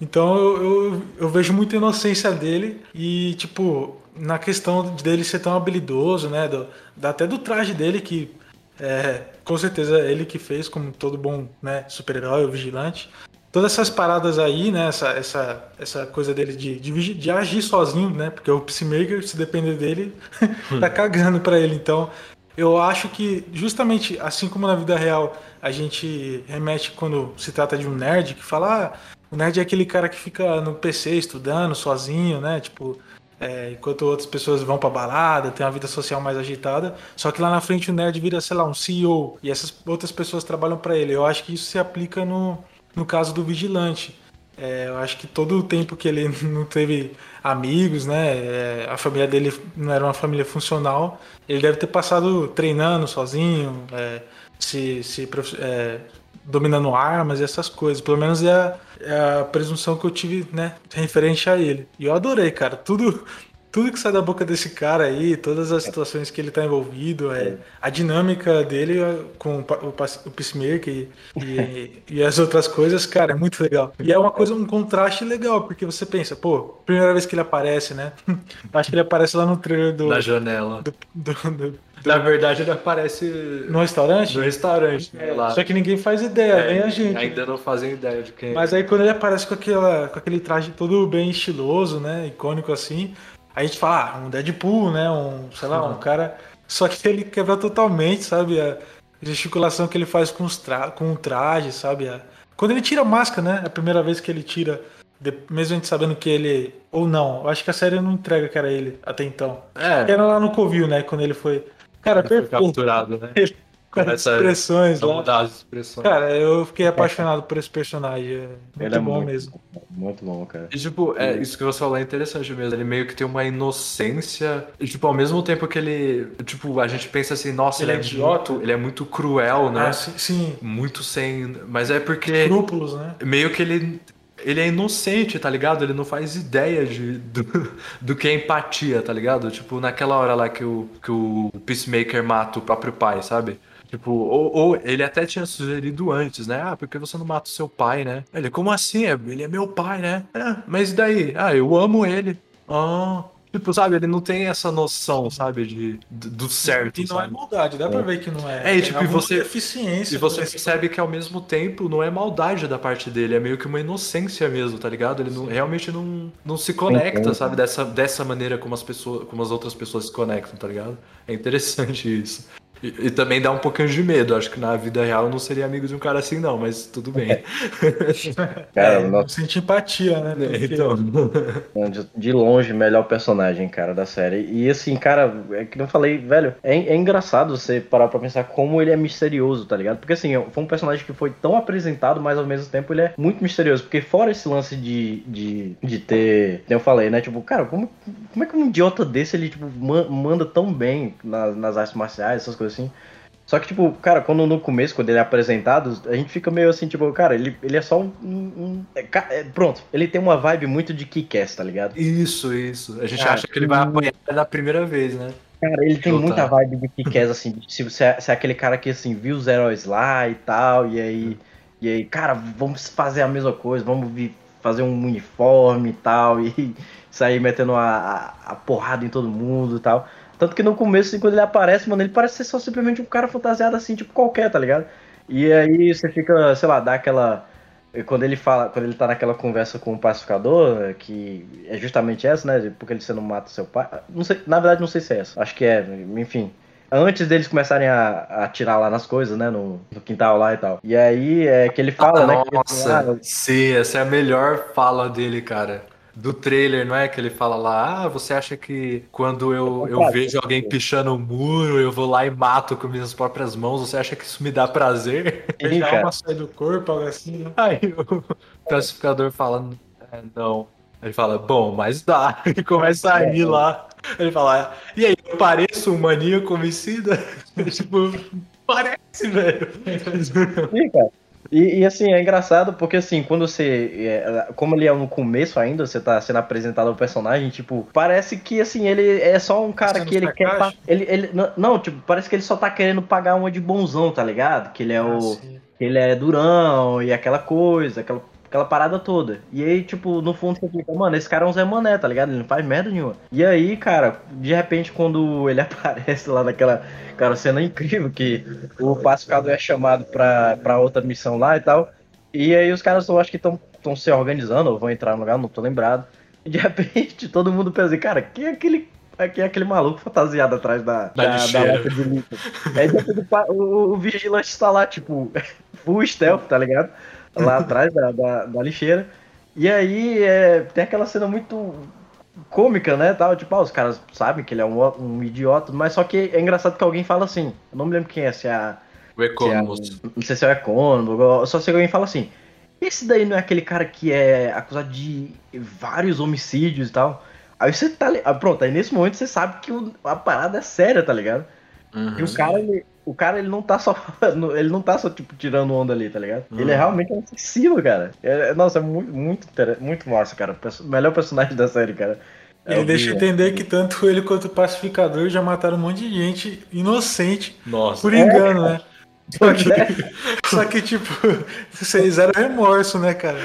Então eu, eu, eu vejo muita inocência dele e, tipo, na questão dele ser tão habilidoso, né? Do, até do traje dele, que é, com certeza é ele que fez, como todo bom né, super-herói ou vigilante. Todas essas paradas aí, né? Essa, essa, essa coisa dele de, de, de agir sozinho, né? Porque o Peacemaker, se depender dele, tá cagando pra ele. Então, eu acho que, justamente assim como na vida real a gente remete quando se trata de um nerd, que fala, ah, o nerd é aquele cara que fica no PC estudando sozinho, né? Tipo, é, enquanto outras pessoas vão pra balada, tem uma vida social mais agitada. Só que lá na frente o nerd vira, sei lá, um CEO e essas outras pessoas trabalham pra ele. Eu acho que isso se aplica no, no caso do vigilante. É, eu acho que todo o tempo que ele não teve amigos, né? é, a família dele não era uma família funcional. Ele deve ter passado treinando sozinho, é, se, se é, dominando armas e essas coisas. Pelo menos é a, é a presunção que eu tive, né? Referente a ele. E eu adorei, cara. Tudo. Tudo que sai da boca desse cara aí, todas as situações que ele tá envolvido, é, a dinâmica dele é, com o, o, Peacemaker e, e, e as outras coisas, cara, é muito legal. E é uma coisa, um contraste legal, porque você pensa, pô, primeira vez que ele aparece, né? Acho que ele aparece lá no trailer do. Na janela. do, do- do- Na verdade, ele aparece no restaurante? no restaurante. É, lá. Só que ninguém faz ideia, É, nem a gente. Ainda não fazem ideia de quem Mas aí quando ele aparece com, aquela, com aquele traje todo bem estiloso, né? Icônico assim, a gente fala, ah, um Deadpool, né? Um, sei lá, um cara. Só que ele quebra totalmente, sabe? A gesticulação que ele faz com, os tra com o traje, sabe? A- Quando ele tira a máscara, né? A primeira vez que ele tira, mesmo a gente sabendo que ele. Ou não, eu acho que a série não entrega que era ele até então. É, Era lá no Covil, né? Quando ele foi. Cara, foi perfeito. capturado, né? Ele, com as expressões lá. mudar as expressões. Cara, eu fiquei apaixonado por esse personagem. É muito Ele é bom muito, mesmo. Muito bom, cara. E, tipo, é, isso que você falou é interessante mesmo. Ele meio que tem uma inocência. E, tipo, ao mesmo tempo que ele. Tipo, a gente pensa assim, nossa, Ele ele, é é idiota. muito. Ele é muito cruel, né? Ah, sim, sim. Muito sem. Mas é porque. Escrúpulos, né? Meio que ele. Ele é inocente, tá ligado? Ele não faz ideia de, do, do que é empatia, tá ligado? Tipo, naquela hora lá que o, que o Peacemaker mata o próprio pai, sabe? Tipo, ou, ou ele até tinha sugerido antes, né? Ah, porque você não mata o seu pai, né? Ele, como assim? É- Ele é meu pai, né? É, mas e daí? Ah, eu amo ele. Ah. Tipo, sabe, ele não tem essa noção, sabe, de, do certo, E não é sabe? maldade, dá pra ver que não é. É, e tipo, e você- deficiência. E você percebe que ao mesmo tempo não é maldade da parte dele, é meio que uma inocência mesmo, tá ligado? Ele não- realmente não, não se conecta, sabe? Dessa, dessa maneira como as pessoas, como as outras pessoas se conectam, tá ligado? É interessante isso. E, e também dá um pouquinho de medo. Acho que na vida real eu não seria amigo de um cara assim, não, mas tudo bem. Cara, é, nossa, sente empatia, né? Porque- então. de- de longe, melhor personagem, cara, da série. E assim, cara, é que eu falei, velho, é, é engraçado você parar pra pensar como ele é misterioso, tá ligado? Porque assim, foi um personagem que foi tão apresentado, mas ao mesmo tempo ele é muito misterioso. Porque fora esse lance de, de, de ter. como Eu falei, né? Tipo, cara, como, como é que um idiota desse ele, tipo, ma- manda tão bem nas, nas artes marciais, essas coisas assim? Só que, tipo, cara, quando no começo, quando ele é apresentado, a gente fica meio assim, tipo, cara, ele, ele é só um. um- é, é, pronto, ele tem uma vibe muito de Kick-Ass, tá ligado? Isso, isso. A gente Cara, acha que ele vai apanhar na primeira vez, né? Cara, ele tem muita vibe de Kick-Ass, assim, se você é, se é aquele cara que, assim, viu os heróis lá e tal, e aí, e aí, cara, vamos fazer a mesma coisa, vamos fazer um uniforme e tal, e sair metendo a, a, a porrada em todo mundo e tal. Tanto que no começo, quando ele aparece, mano, ele parece ser só simplesmente um cara fantasiado assim, tipo qualquer, tá ligado? E aí você fica, sei lá, dá aquela. Quando ele fala, quando ele tá naquela conversa com o pacificador, que é justamente essa, né? Porque você não mata seu pai. Não sei, na verdade, não sei se é essa. Acho que é, enfim. Antes deles começarem a, a atirar lá nas coisas, né? No, no quintal lá e tal. E aí é que ele fala, né? que- Nossa, ah, sim, essa é a melhor fala dele, cara. Do trailer, não é? Que ele fala lá, ah, você acha que quando eu, eu vejo alguém pichando o muro, eu vou lá e mato com minhas próprias mãos, você acha que isso me dá prazer? sim, uma sai do corpo, algo assim. né? Aí o classificador fala, "É, não. Ele fala, bom, mas dá. E começa a rir lá. Ele fala, e aí, eu pareço um maníaco homicida? tipo, parece, velho. Sim, cara. E, e, assim, é engraçado porque assim, quando você. é, como ele é no começo ainda, você tá sendo apresentado ao personagem, tipo, parece que assim, ele é só um cara Sendo que ele quer. pa- Ele, ele, não, não, tipo, parece que ele só tá querendo pagar uma de bonzão, tá ligado? Que ele é Ah, o. sim. Ele é durão e aquela coisa, aquela aquela parada toda. E aí, tipo, no fundo você fica, mano, esse cara é um Zé Mané, tá ligado? Ele não faz merda nenhuma. E aí, cara, de repente, quando ele aparece lá naquela. Cara, cena incrível que o pacificador é chamado pra, pra outra missão lá e tal. E aí os caras eu acho que estão se organizando, ou vão entrar no lugar, não tô lembrado. E de repente todo mundo pensa, cara, quem é aquele. Quem é aquele maluco fantasiado atrás da, Da da, lixeira. lata de lixo? Aí depois o, o, o vigilante está lá, tipo, full stealth, tá ligado? Lá atrás da, da, da lixeira. E aí é, tem aquela cena muito cômica, né? Tal, tipo, ah, os caras sabem que ele é um, um idiota, mas só que é engraçado que alguém fala assim. Eu não me lembro quem é, se é a. O Economos. Não sei se é o Econômico, só se alguém fala assim. Esse daí não é aquele cara que é acusado de vários homicídios e tal. Aí você tá. ah, Pronto, aí nesse momento você sabe que a parada é séria, tá ligado? Uhum. E o cara, ele, o cara, ele não tá só. Ele não tá só, tipo, tirando onda ali, tá ligado? Ele é realmente um assassino, cara. É- nossa, é muito, muito, muito massa, cara. Perso- Melhor personagem da série, cara. É Ele deixa Bia. entender que tanto ele quanto o pacificador já mataram um monte de gente inocente Nossa. por engano, né? Só que, É. só que, tipo, vocês eram remorso, né, cara?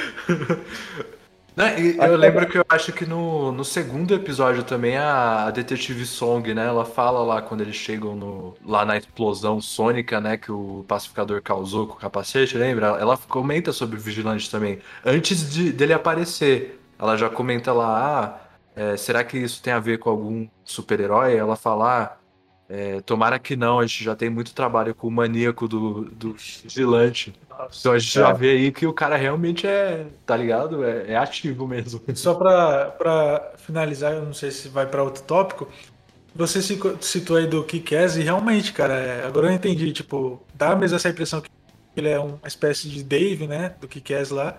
Até- eu lembro que eu acho que no, no segundo episódio também a, a detetive Song, né? Ela fala lá quando eles chegam no, lá na explosão sônica, né? Que o pacificador causou com o capacete, lembra? Ela comenta sobre o vigilante também. Antes de, dele aparecer, ela já comenta lá: ah, é, será que isso tem a ver com algum super-herói? Ela fala: ah, é, tomara que não, a gente já tem muito trabalho com o maníaco do, do vigilante. Então a gente já É. vê aí que o cara realmente é, tá ligado? É, é ativo mesmo. Só pra finalizar, eu não sei se vai pra outro tópico. Você citou aí do Kick-Ass e realmente, cara, é, agora eu entendi. Tipo, dá mesmo essa impressão que ele é uma espécie de Dave, né? Do Kick-Ass lá.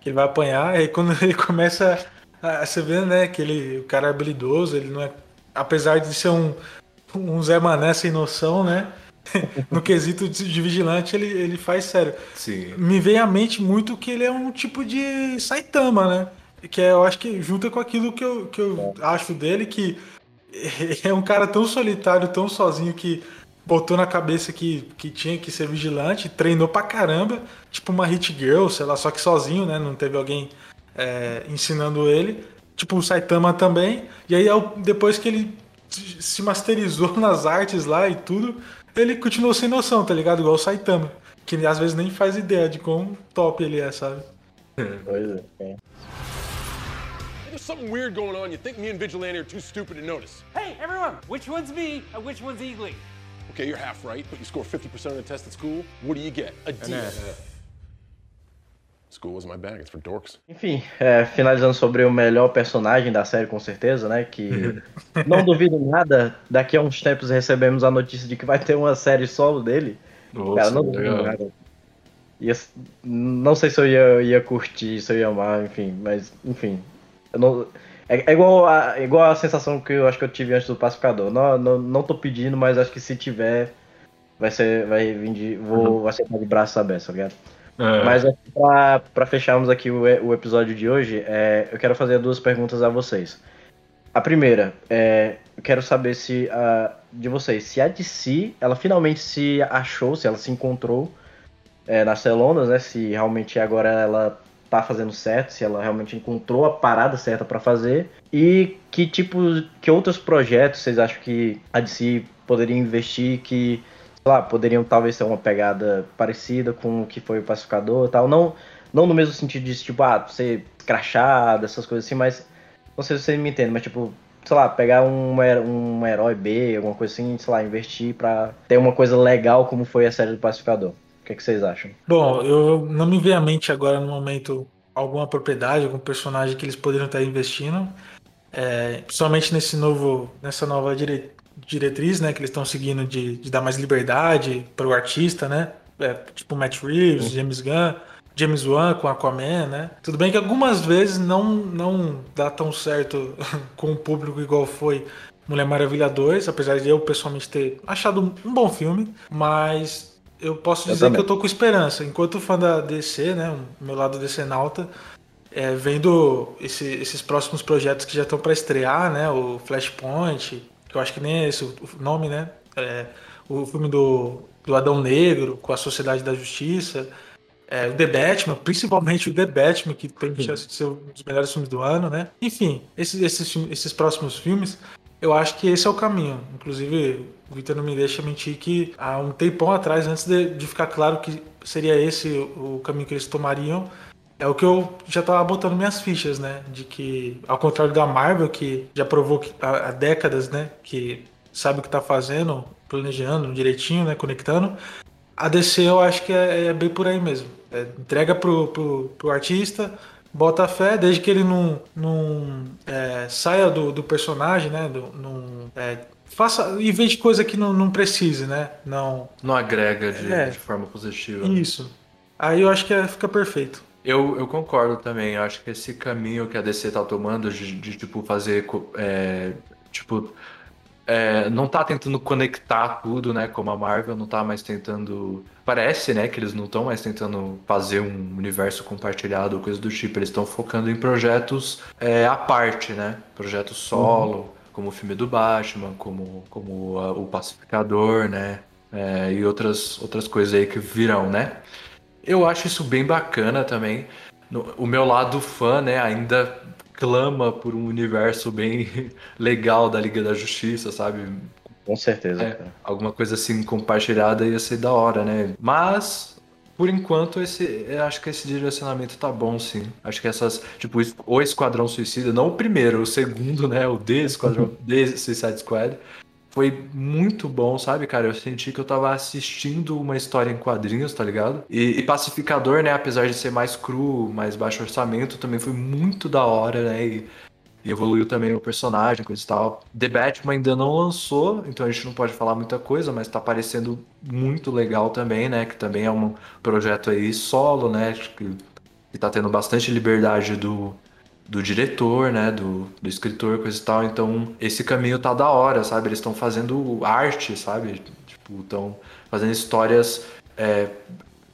Que ele vai apanhar. E quando ele começa a, a vê, né? Que ele, o cara é habilidoso, ele não é. Apesar de ser um, um Zé Mané sem noção, né? no quesito de, vigilante, ele, ele faz sério Sim. me vem à mente muito que ele é um tipo de Saitama, né? Que é, eu acho que junta com aquilo que eu, que eu acho dele, que é um cara tão solitário, tão sozinho que botou na cabeça que, que tinha que ser vigilante, treinou pra caramba, tipo uma hit girl, sei lá, só que sozinho, né? Não teve alguém é, ensinando ele. Tipo o Saitama também. E aí depois que ele se masterizou nas artes lá e tudo, ele continuou sem noção, tá ligado? Igual o Saitama. Que às vezes nem faz ideia de quão top ele é, sabe? Pois é. There's something weird going on. You think me and Vigilante are too stupid to notice. Hey, everyone, which one's me and which one's Eagly? Okay, you're half right, but you score 50% of the test at school. What do you get? A D. School my bag. It's for dorks. Enfim, é, finalizando sobre o melhor personagem da série, com certeza, né? Que não duvido nada, daqui a uns tempos recebemos a notícia de que vai ter uma série solo dele. Nossa, Cara, não duvido legal. nada. Ia- não sei se eu ia, ia curtir, se eu ia amar, enfim, mas, enfim. eu não- é, é igual, a, igual a sensação que eu acho que eu tive antes do Pacificador. Não, não, não tô pedindo, mas acho que se tiver, vai ser. Vai vir de. Vou aceitar de braços abertos, tá ligado? É. Mas pra fecharmos aqui o, o episódio de hoje, é, eu quero fazer duas perguntas a vocês. A primeira, é, eu quero saber se a, de vocês, se a DC, ela finalmente se achou, se ela se encontrou é, nas celonas, né? Se realmente agora ela tá fazendo certo, se ela realmente encontrou a parada certa pra fazer. E que tipo, que outros projetos vocês acham que a DC poderia investir que lá, poderiam talvez ter uma pegada parecida com o que foi o Pacificador e tal. Não, não no mesmo sentido de, tipo, ah, ser crachado, essas coisas assim, mas não sei se vocês me entendem, mas tipo, sei lá, pegar um, um herói B, alguma coisa assim, sei lá, investir pra ter uma coisa legal como foi a série do Pacificador. O que, que vocês acham? Bom, eu não me vem à mente agora no momento alguma propriedade, algum personagem que eles poderiam estar investindo. É, principalmente nesse novo, nessa nova dire- diretriz, né, que eles estão seguindo de, de dar mais liberdade para o artista, né? É, tipo Matt Reeves, James Gunn, James Wan com Aquaman, né? Tudo bem que algumas vezes não não dá tão certo com o público igual foi Mulher Maravilha 2, apesar de eu pessoalmente ter achado um bom filme, mas eu posso Eu dizer também. que eu tô com esperança. Enquanto fã da DC, né, o meu lado DC nauta, é, vendo esse- esses próximos projetos que já estão para estrear, né, o Flashpoint, que eu acho que nem é esse o nome, né, é, o filme do, do Adão Negro com a Sociedade da Justiça, É, o The Batman, principalmente o The Batman, que tem chance de ser um dos melhores filmes do ano, né? Enfim, esses, esses, esses próximos filmes, eu acho que esse é o caminho. Inclusive, o Victor não me deixa mentir que há um tempão atrás, antes de, de ficar claro que seria esse o caminho que eles tomariam, é o que eu já tava botando minhas fichas, né? De que, ao contrário da Marvel, que já provou que há, há décadas, né? Que sabe o que tá fazendo, planejando direitinho, né? Conectando. A DC eu acho que é, é bem por aí mesmo. É, entrega pro, pro, pro artista, bota fé, desde que ele não, não é, saia do, do personagem, né? Do, não, é, faça e veja coisa que não, não precise, né? Não. Não agrega de, É. de forma positiva. Isso. Aí eu acho que é- fica perfeito. Eu, eu concordo também. Eu acho que esse caminho que a DC tá tomando de, de, tipo, fazer. é, tipo. é, não tá tentando conectar tudo, né? Como a Marvel, não tá mais tentando. Parece, né, que eles não estão mais tentando fazer um universo compartilhado ou coisa do tipo. Eles estão focando em projetos é, à parte, né? Projetos solo, como o filme do Batman, como, como a- o Pacificador, né? É, e outras, outras coisas aí que virão, né? Eu acho isso bem bacana também. No- O meu lado fã, né, ainda clama por um universo bem legal da Liga da Justiça, sabe? Com certeza, É, alguma coisa assim compartilhada ia ser da hora, né? Mas, por enquanto, esse, acho que esse direcionamento tá bom, sim. Acho que essas, tipo, o Esquadrão Suicida, não o primeiro, o segundo, né? O The Esquadrão, The Suicide Squad, foi muito bom, sabe, cara? Eu senti que eu tava assistindo uma história em quadrinhos, tá ligado? E, e Pacificador, né? Apesar de ser mais cru, mais baixo orçamento, também foi muito da hora, né? E, e evoluiu também o personagem, coisa e tal. The Batman ainda não lançou, então a gente não pode falar muita coisa, mas tá parecendo muito legal também, né? Que também é um projeto aí solo, né? Que, que tá tendo bastante liberdade do, do diretor, né? Do, do escritor, coisa e tal. Então, esse caminho tá da hora, sabe? Eles estão fazendo arte, sabe? Tipo, estão fazendo histórias é,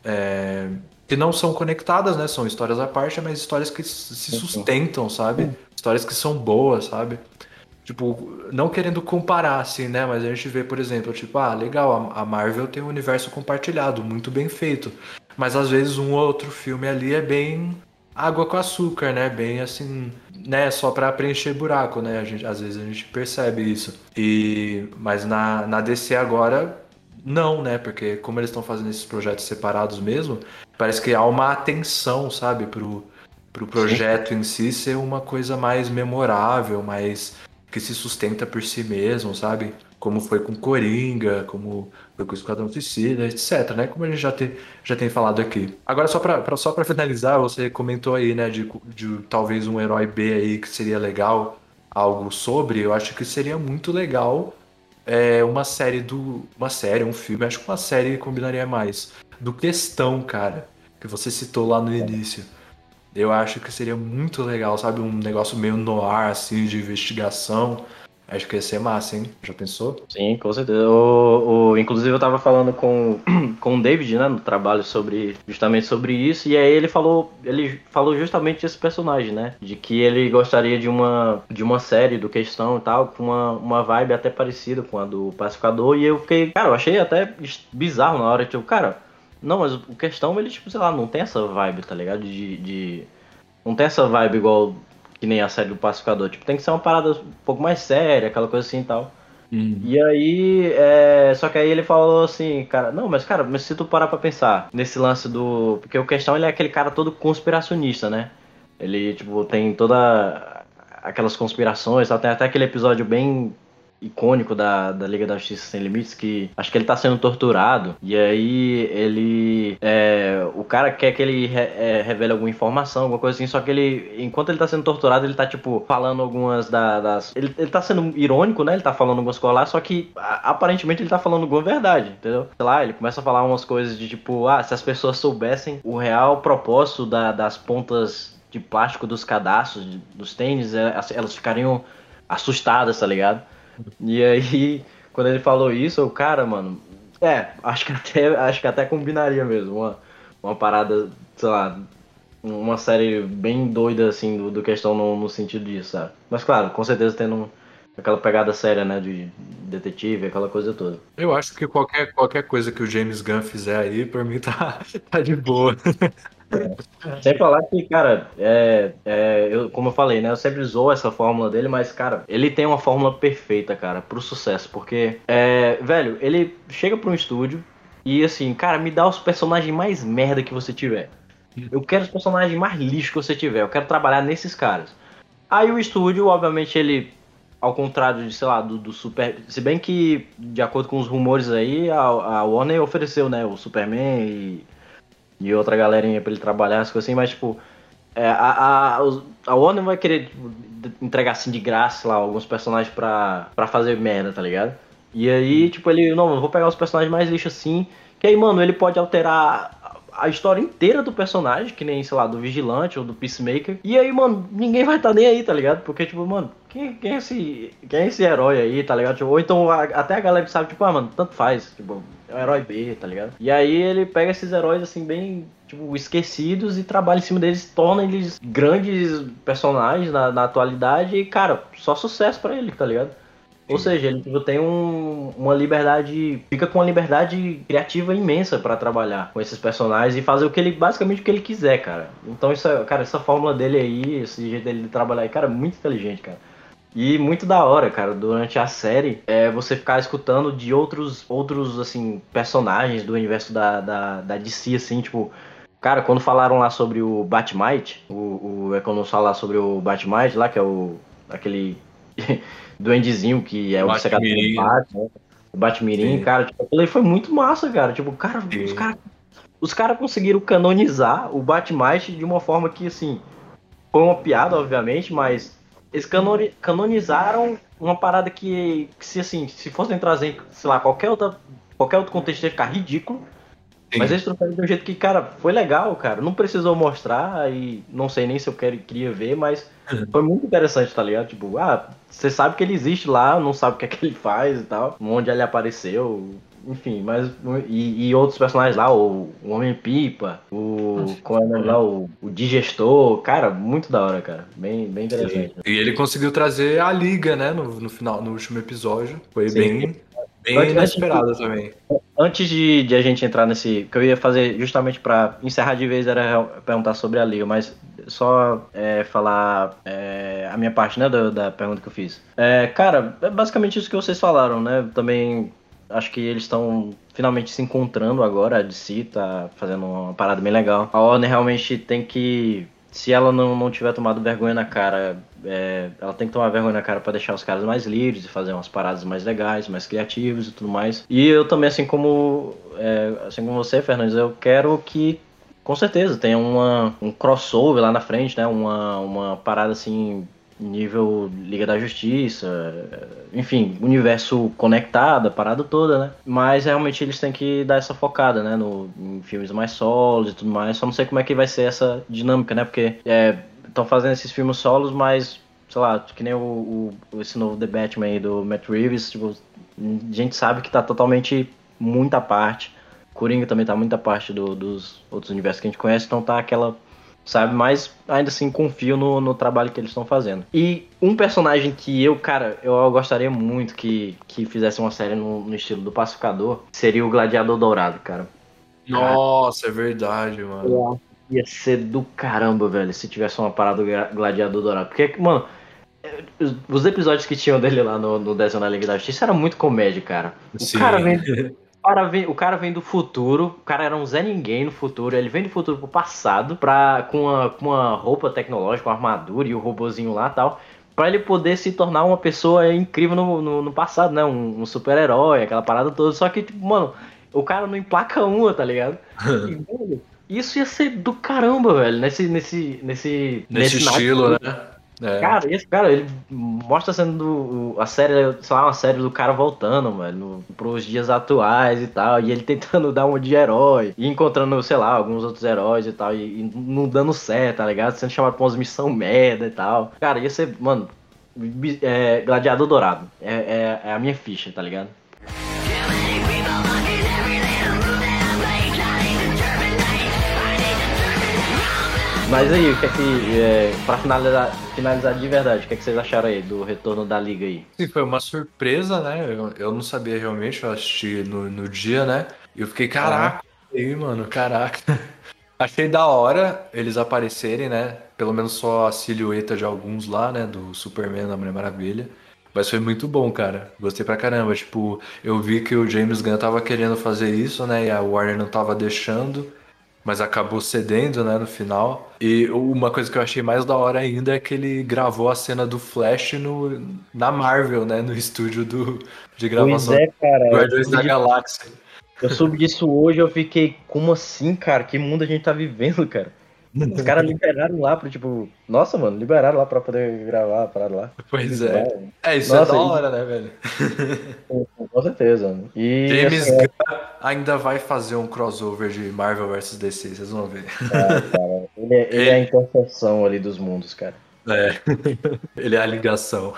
é, que não são conectadas, né? São histórias à parte, mas histórias que se sustentam, sabe? Histórias que são boas, sabe? Tipo, não querendo comparar, assim, né? Mas a gente vê, por exemplo, tipo, ah, legal, a a Marvel tem um universo compartilhado, muito bem feito. Mas às vezes um ou outro filme ali é bem água com açúcar, né? Bem assim, né? Só pra preencher buraco, né? A gente, às vezes a gente percebe isso. E mas na, na DC agora não, né? Porque como eles estão fazendo esses projetos separados mesmo, parece que há uma atenção, sabe, pro, pro projeto em si ser uma coisa mais memorável, mais que se sustenta por si mesmo, sabe? Como foi com Coringa, como foi com o Esquadrão Suicida, etc, né? Como a gente já, te, já tem falado aqui. Agora, só pra- só pra finalizar, você comentou aí, né, de, de talvez um herói B aí que seria legal, algo sobre, eu acho que seria muito legal é, uma série do... uma série, um filme, acho que uma série combinaria mais. Do Questão, cara, que você citou lá no início. Eu acho que seria muito legal, sabe? Um negócio meio noir, assim, de investigação. Acho que ia ser massa, hein? Já pensou? Sim, com certeza. O, o- inclusive eu tava falando com, com o David, né, no trabalho sobre justamente sobre isso, e aí ele falou, ele falou justamente desse personagem, né? De que ele gostaria de uma, de uma série do questão e tal, com uma, uma vibe até parecida com a do Pacificador, e eu fiquei, cara, eu achei até bizarro na hora, tipo, cara, não, mas o questão, ele, tipo, sei lá, não tem essa vibe, tá ligado? De. de não tem essa vibe igual que nem a série do Pacificador. Tipo, tem que ser uma parada um pouco mais séria, aquela coisa assim e tal. E aí, é, só que aí ele falou assim, cara, não, mas cara, mas se tu parar pra pensar nesse lance do. Porque o questão ele é aquele cara todo conspiracionista, né? Ele, tipo, tem toda aquelas conspirações, tal, tem até aquele episódio bem icônico da, da Liga da Justiça Sem Limites, que acho que ele tá sendo torturado, e aí ele. é, o cara quer que ele re- é, revele alguma informação, alguma coisa assim, só que ele, enquanto ele tá sendo torturado, ele tá, tipo, falando algumas da- das. Ele, ele tá sendo irônico, né? Ele tá falando algumas coisas lá, só que aparentemente ele tá falando alguma verdade, entendeu? Sei lá, ele começa a falar umas coisas de tipo, ah, se as pessoas soubessem o real propósito da- das pontas de plástico dos cadastros, de- dos tênis, é, elas ficariam assustadas, tá ligado? E aí, quando ele falou isso, o cara, mano, é, acho que até, acho que até combinaria mesmo, uma, uma parada, sei lá, uma série bem doida, assim, do, do questão no, no sentido disso, sabe? Mas claro, com certeza tendo um, aquela pegada séria, né, de detetive, aquela coisa toda. Eu acho que qualquer, qualquer coisa que o James Gunn fizer aí, pra mim tá, tá de boa. Sem falar que, cara, é, é, eu, como eu falei, né? Eu sempre zoo essa fórmula dele, mas, cara, ele tem uma fórmula perfeita, cara, pro sucesso. Porque, é, velho, ele chega pra um estúdio e, assim, cara, me dá os personagens mais merda que você tiver. Eu quero os personagens mais lixo que você tiver. Eu quero trabalhar nesses caras. Aí o estúdio, obviamente, ele. Ao contrário de, sei lá, do, do Super. Se bem que, de acordo com os rumores aí, a, a Warner ofereceu, né? O Superman e e outra galerinha pra ele trabalhar, as coisas assim, mas tipo, é, a, a, a Warner vai querer tipo, entregar assim de graça lá alguns personagens pra, pra fazer merda, tá ligado? E aí, tipo, ele, não, eu vou pegar os personagens mais lixo assim, que aí, mano, ele pode alterar a- história inteira do personagem, que nem, sei lá, do Vigilante ou do Peacemaker. E aí, mano, ninguém vai estar nem aí, tá ligado? Porque, tipo, mano, quem, quem, é esse, quem é esse herói aí, tá ligado? Tipo, ou então a- até a galera que sabe, tipo, ah, mano, tanto faz, tipo, é um herói B, tá ligado? E aí ele pega esses heróis, assim, bem, tipo, esquecidos e trabalha em cima deles, torna eles grandes personagens na, na atualidade e, cara, só sucesso pra ele, tá ligado? Ou seja, ele tipo, tem um- uma liberdade, fica com uma liberdade criativa imensa pra trabalhar com esses personagens e fazer o que ele, basicamente o que ele quiser, cara. Então, isso, é- cara, essa fórmula dele aí, esse jeito dele de trabalhar aí, cara, é muito inteligente, cara. E muito da hora, cara, durante a série, é você ficar escutando de outros, outros assim, personagens do universo da, da, da DC, assim, tipo, cara, quando falaram lá sobre o Batmite, o, o é quando falar sobre o Batmite lá, que é o, aquele duendezinho que é obcecado pelo Batmirim. Batman, o Batmirim, Sim. cara, tipo, aí foi muito massa, cara, tipo, cara, Sim. os caras os caras conseguiram canonizar o Batmite de uma forma que, assim, foi uma piada, obviamente, mas eles canoni- canonizaram uma parada que, que se assim, se fossem trazer, sei lá, qualquer outra, qualquer outro contexto ia ficar ridículo. Sim. Mas eles trouxeram de um jeito que, cara, foi legal, cara. Não precisou mostrar e não sei nem se eu quero, queria ver, mas foi muito interessante, tá ligado? Tipo, ah, você sabe que ele existe lá, não sabe o que é que ele faz e tal, onde ele apareceu, enfim, mas. E, e outros personagens lá, o, o Homem-Pipa, o. Qual é o nome lá? O, o Digestor, cara, muito da hora, cara. Bem, bem interessante. E ele conseguiu trazer a liga, né, no, no final, no último episódio. Foi Sim. bem, bem Antes- inesperado também. Antes de, de a gente entrar nesse. que eu ia fazer justamente pra encerrar de vez era perguntar sobre a Liga, mas só é, falar é, a minha parte, né, da, da pergunta que eu fiz. É, cara, é basicamente isso que vocês falaram, né? Também acho que eles estão finalmente se encontrando agora. A DC tá fazendo uma parada bem legal. A Warner realmente tem que. Se ela não, não tiver tomado vergonha na cara, é, ela tem que tomar vergonha na cara pra deixar os caras mais livres e fazer umas paradas mais legais, mais criativos e tudo mais. E eu também, assim como, é, assim como você, Fernandes, eu quero que com certeza tenha uma, um crossover lá na frente, né? Uma, uma parada assim, nível Liga da Justiça, enfim, universo conectado, a parada toda, né? Mas realmente eles têm que dar essa focada, né? No, em filmes mais solos e tudo mais. Só não sei como é que vai ser essa dinâmica, né? Porque estão fazendo esses filmes solos, mas, sei lá, que nem o, o- esse novo The Batman aí do Matt Reeves, tipo, a gente sabe que tá totalmente muita parte. Coringa também tá muita parte do- dos outros universos que a gente conhece, então tá aquela sabe? Mas ainda assim confio no, no trabalho que eles estão fazendo. E um personagem que eu, cara, eu gostaria muito que, que fizesse uma série no, no estilo do Pacificador seria o Gladiador Dourado, cara. Nossa, é verdade, mano. Ia ser do caramba, velho, se tivesse uma parada do Gladiador Dourado. Porque, mano, os- os episódios que tinham dele lá no, no desenho da Liga da Justiça era muito comédia, cara. O Sim. cara vem O cara, vem, o cara vem do futuro, o cara era um Zé Ninguém no futuro, ele vem do futuro pro passado, pra, com, uma, com uma roupa tecnológica, uma armadura e o robozinho lá e tal, pra ele poder se tornar uma pessoa incrível no, no, no passado, né? Um, um super-herói, aquela parada toda. Só que, tipo, mano, o cara não emplaca uma, tá ligado? E, velho, isso ia ser do caramba, velho, nesse, nesse, nesse, Nesse naipe estilo, né? É. Cara, esse cara, ele mostra sendo a série, sei lá, uma série do cara voltando, mano, pros dias atuais e tal, e ele tentando dar uma de herói, e encontrando, sei lá, alguns outros heróis e tal, e, e não dando certo, tá ligado? Sendo chamado pra umas missão merda e tal. Cara, ia ser, mano, é, Gladiador Dourado. É, é, é a minha ficha, tá ligado? Mas aí, o que é que. É, pra finalizar, finalizar de verdade, o que é que vocês acharam aí do retorno da liga aí? Sim, foi uma surpresa, né? Eu, eu não sabia realmente, eu assisti no, no dia, né? E eu fiquei, caraca, aí, mano, caraca. Achei da hora eles aparecerem, né? Pelo menos só a silhueta de alguns lá, né? Do Superman, da Mulher Maravilha. Mas foi muito bom, cara. Gostei pra caramba. Tipo, eu vi que o James Gunn tava querendo fazer isso, né? E a Warner não tava deixando. Mas acabou cedendo, né, no final. E uma coisa que eu achei mais da hora ainda é que ele gravou a cena do Flash no, na Marvel, né? No estúdio do, de gravação Pois é, cara. Guardiões da Galáxia. Eu soube disso hoje, eu fiquei, como assim, cara? Que mundo a gente tá vivendo, cara? Os caras liberaram lá pro tipo. Nossa, mano, liberaram lá pra poder gravar a parada lá. Pois é. É, isso Nossa, é da hora, né, velho? Com certeza. E James assim, Gunn ainda vai fazer um crossover de Marvel vs DC, vocês vão ver. ele, é- ele é a interseção ali dos mundos, cara. É. Ele é a ligação.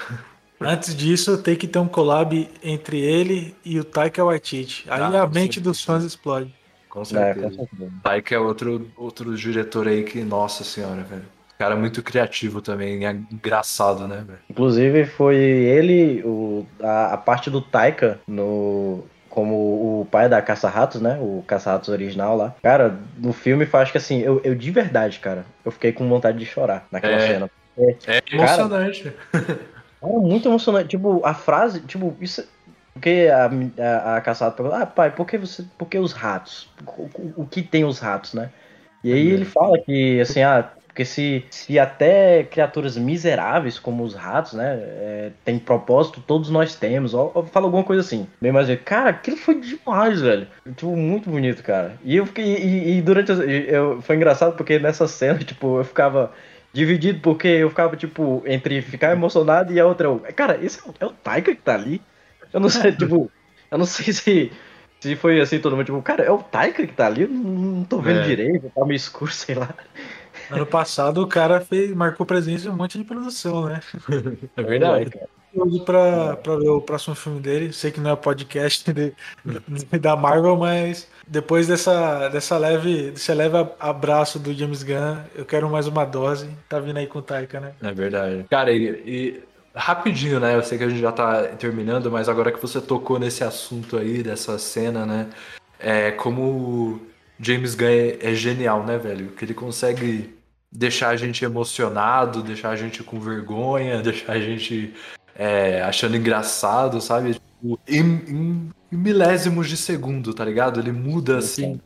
Antes disso, tem que ter um collab entre ele e o Taika Waititi. Aí Ah, a mente sim. dos fãs explode. Com É, com certeza. certeza. Taika é outro, outro diretor aí que, nossa senhora, velho. Cara muito criativo também, é engraçado, né, velho? Inclusive foi ele, o, a, a parte do Taika no. Como o pai da Caça-Ratos, né? O Caça-Ratos original lá. Cara, no filme faz que assim, eu, eu de verdade, cara, eu fiquei com vontade de chorar naquela É. cena. É emocionante. Cara, muito emocionante. Tipo, a frase, tipo, isso. Porque a, a, a caçada pergunta, ah, pai, por que você. Por que os ratos? O, o- que tem os ratos, né? E aí ele fala que, assim, ah, porque se, se até criaturas miseráveis como os ratos, né, é, tem propósito, todos nós temos. Ou, ou fala alguma coisa assim. Bem mais cara, aquilo foi demais, velho. Tipo, muito bonito, cara. E eu fiquei. E, e durante. as- Eu, foi engraçado porque nessa cena, tipo, eu ficava dividido porque eu ficava, tipo, entre ficar emocionado e a outra. eu, Cara, esse é o, é o Taika que tá ali? Eu não sei, tipo, eu não sei se, se foi assim todo mundo, tipo, cara, é o Taika que tá ali? Eu não, tô vendo É. direito, tá meio escuro, sei lá. Ano passado o cara fez, marcou presença em um monte de produção, né? É verdade. Curioso pra, pra ver o próximo filme dele. Sei que não é podcast de- da Marvel, mas depois dessa, dessa leve, desse leve abraço do James Gunn, eu quero mais uma dose. Tá vindo aí com o Taika, né? É verdade. Cara, e, e rapidinho, né? Eu sei que a gente já tá terminando, mas agora que você tocou nesse assunto aí, dessa cena, né? É como o James Gunn é, genial, né, velho? Que ele consegue deixar a gente emocionado, deixar a gente com vergonha, deixar a gente é, achando engraçado, sabe? Tipo, em, em- em milésimos de segundo, tá ligado? Ele muda assim.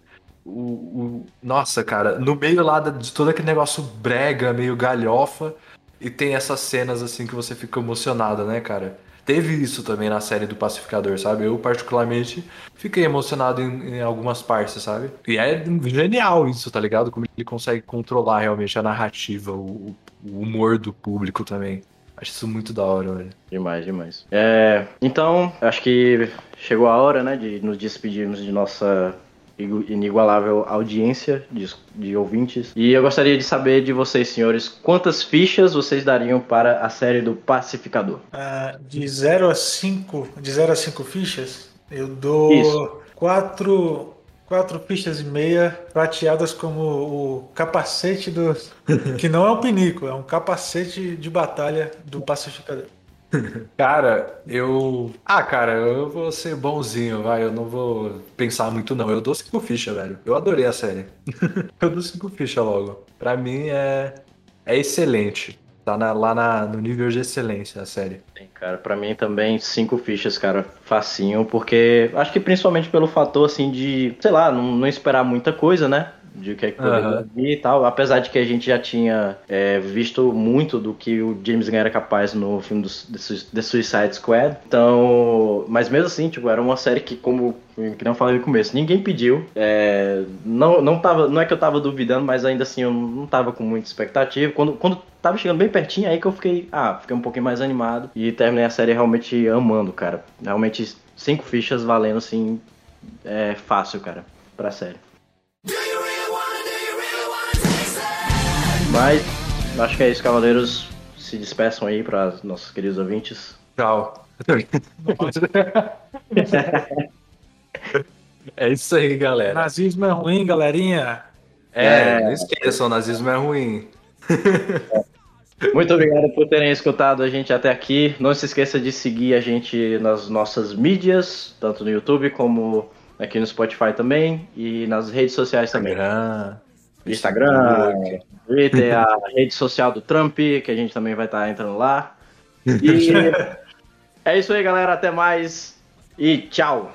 O, o- Nossa, cara, no meio lá de todo aquele negócio brega, meio galhofa, e tem essas cenas assim que você fica emocionado, né, cara? Teve isso também na série do Pacificador, sabe? Eu, particularmente, fiquei emocionado em, em algumas partes, sabe? E é genial isso, tá ligado? Como ele consegue controlar realmente a narrativa, o, o humor do público também. Acho isso muito da hora, velho. Demais, demais. É, então, acho que chegou a hora, né, de nos despedirmos de nossa inigualável audiência de, de ouvintes. E eu gostaria de saber de vocês, senhores, quantas fichas vocês dariam para a série do Pacificador? Ah, de 0 a 5, de 0 a 5 fichas, eu dou Isso. quatro, quatro fichas e meia prateadas como o capacete do. que não é um pinico, é um capacete de batalha do pacificador. Cara, eu. Ah, cara, eu vou ser bonzinho, vai. Eu não vou pensar muito, não. Eu dou cinco fichas, velho. Eu adorei a série. eu dou cinco fichas logo. Pra mim é. É excelente. Tá na- lá na- no nível de excelência a série. Sim, Cara, pra mim também cinco fichas, cara, facinho, porque acho que principalmente pelo fator, assim, de, sei lá, não, não esperar muita coisa, né? De o que é que poderia Aham. vir e tal, apesar de que a gente já tinha é, visto muito do que o James Gunn era capaz no filme do, The Suicide Squad, então, mas mesmo assim, tipo, era uma série que, como que não falei no começo, ninguém pediu, é, não, não, tava, não é que eu tava duvidando, mas ainda assim eu não tava com muita expectativa, quando, quando tava chegando bem pertinho, aí que eu fiquei, ah, fiquei um pouquinho mais animado e terminei a série realmente amando, cara. Realmente cinco fichas valendo assim, é fácil, cara, pra série. Mas acho que é isso, cavaleiros. Se despeçam aí para nossos queridos ouvintes. Tchau. é isso aí, galera. Nazismo é ruim, galerinha. É, É. não esqueçam, o nazismo é ruim. Muito obrigado por terem escutado a gente até aqui. Não se esqueça de seguir a gente nas nossas mídias, tanto no YouTube como aqui no Spotify também e nas redes sociais também. Instagram. Instagram, Twitter, a rede social do Trump, que a gente também vai estar entrando lá. E é isso aí, galera. Até mais e tchau.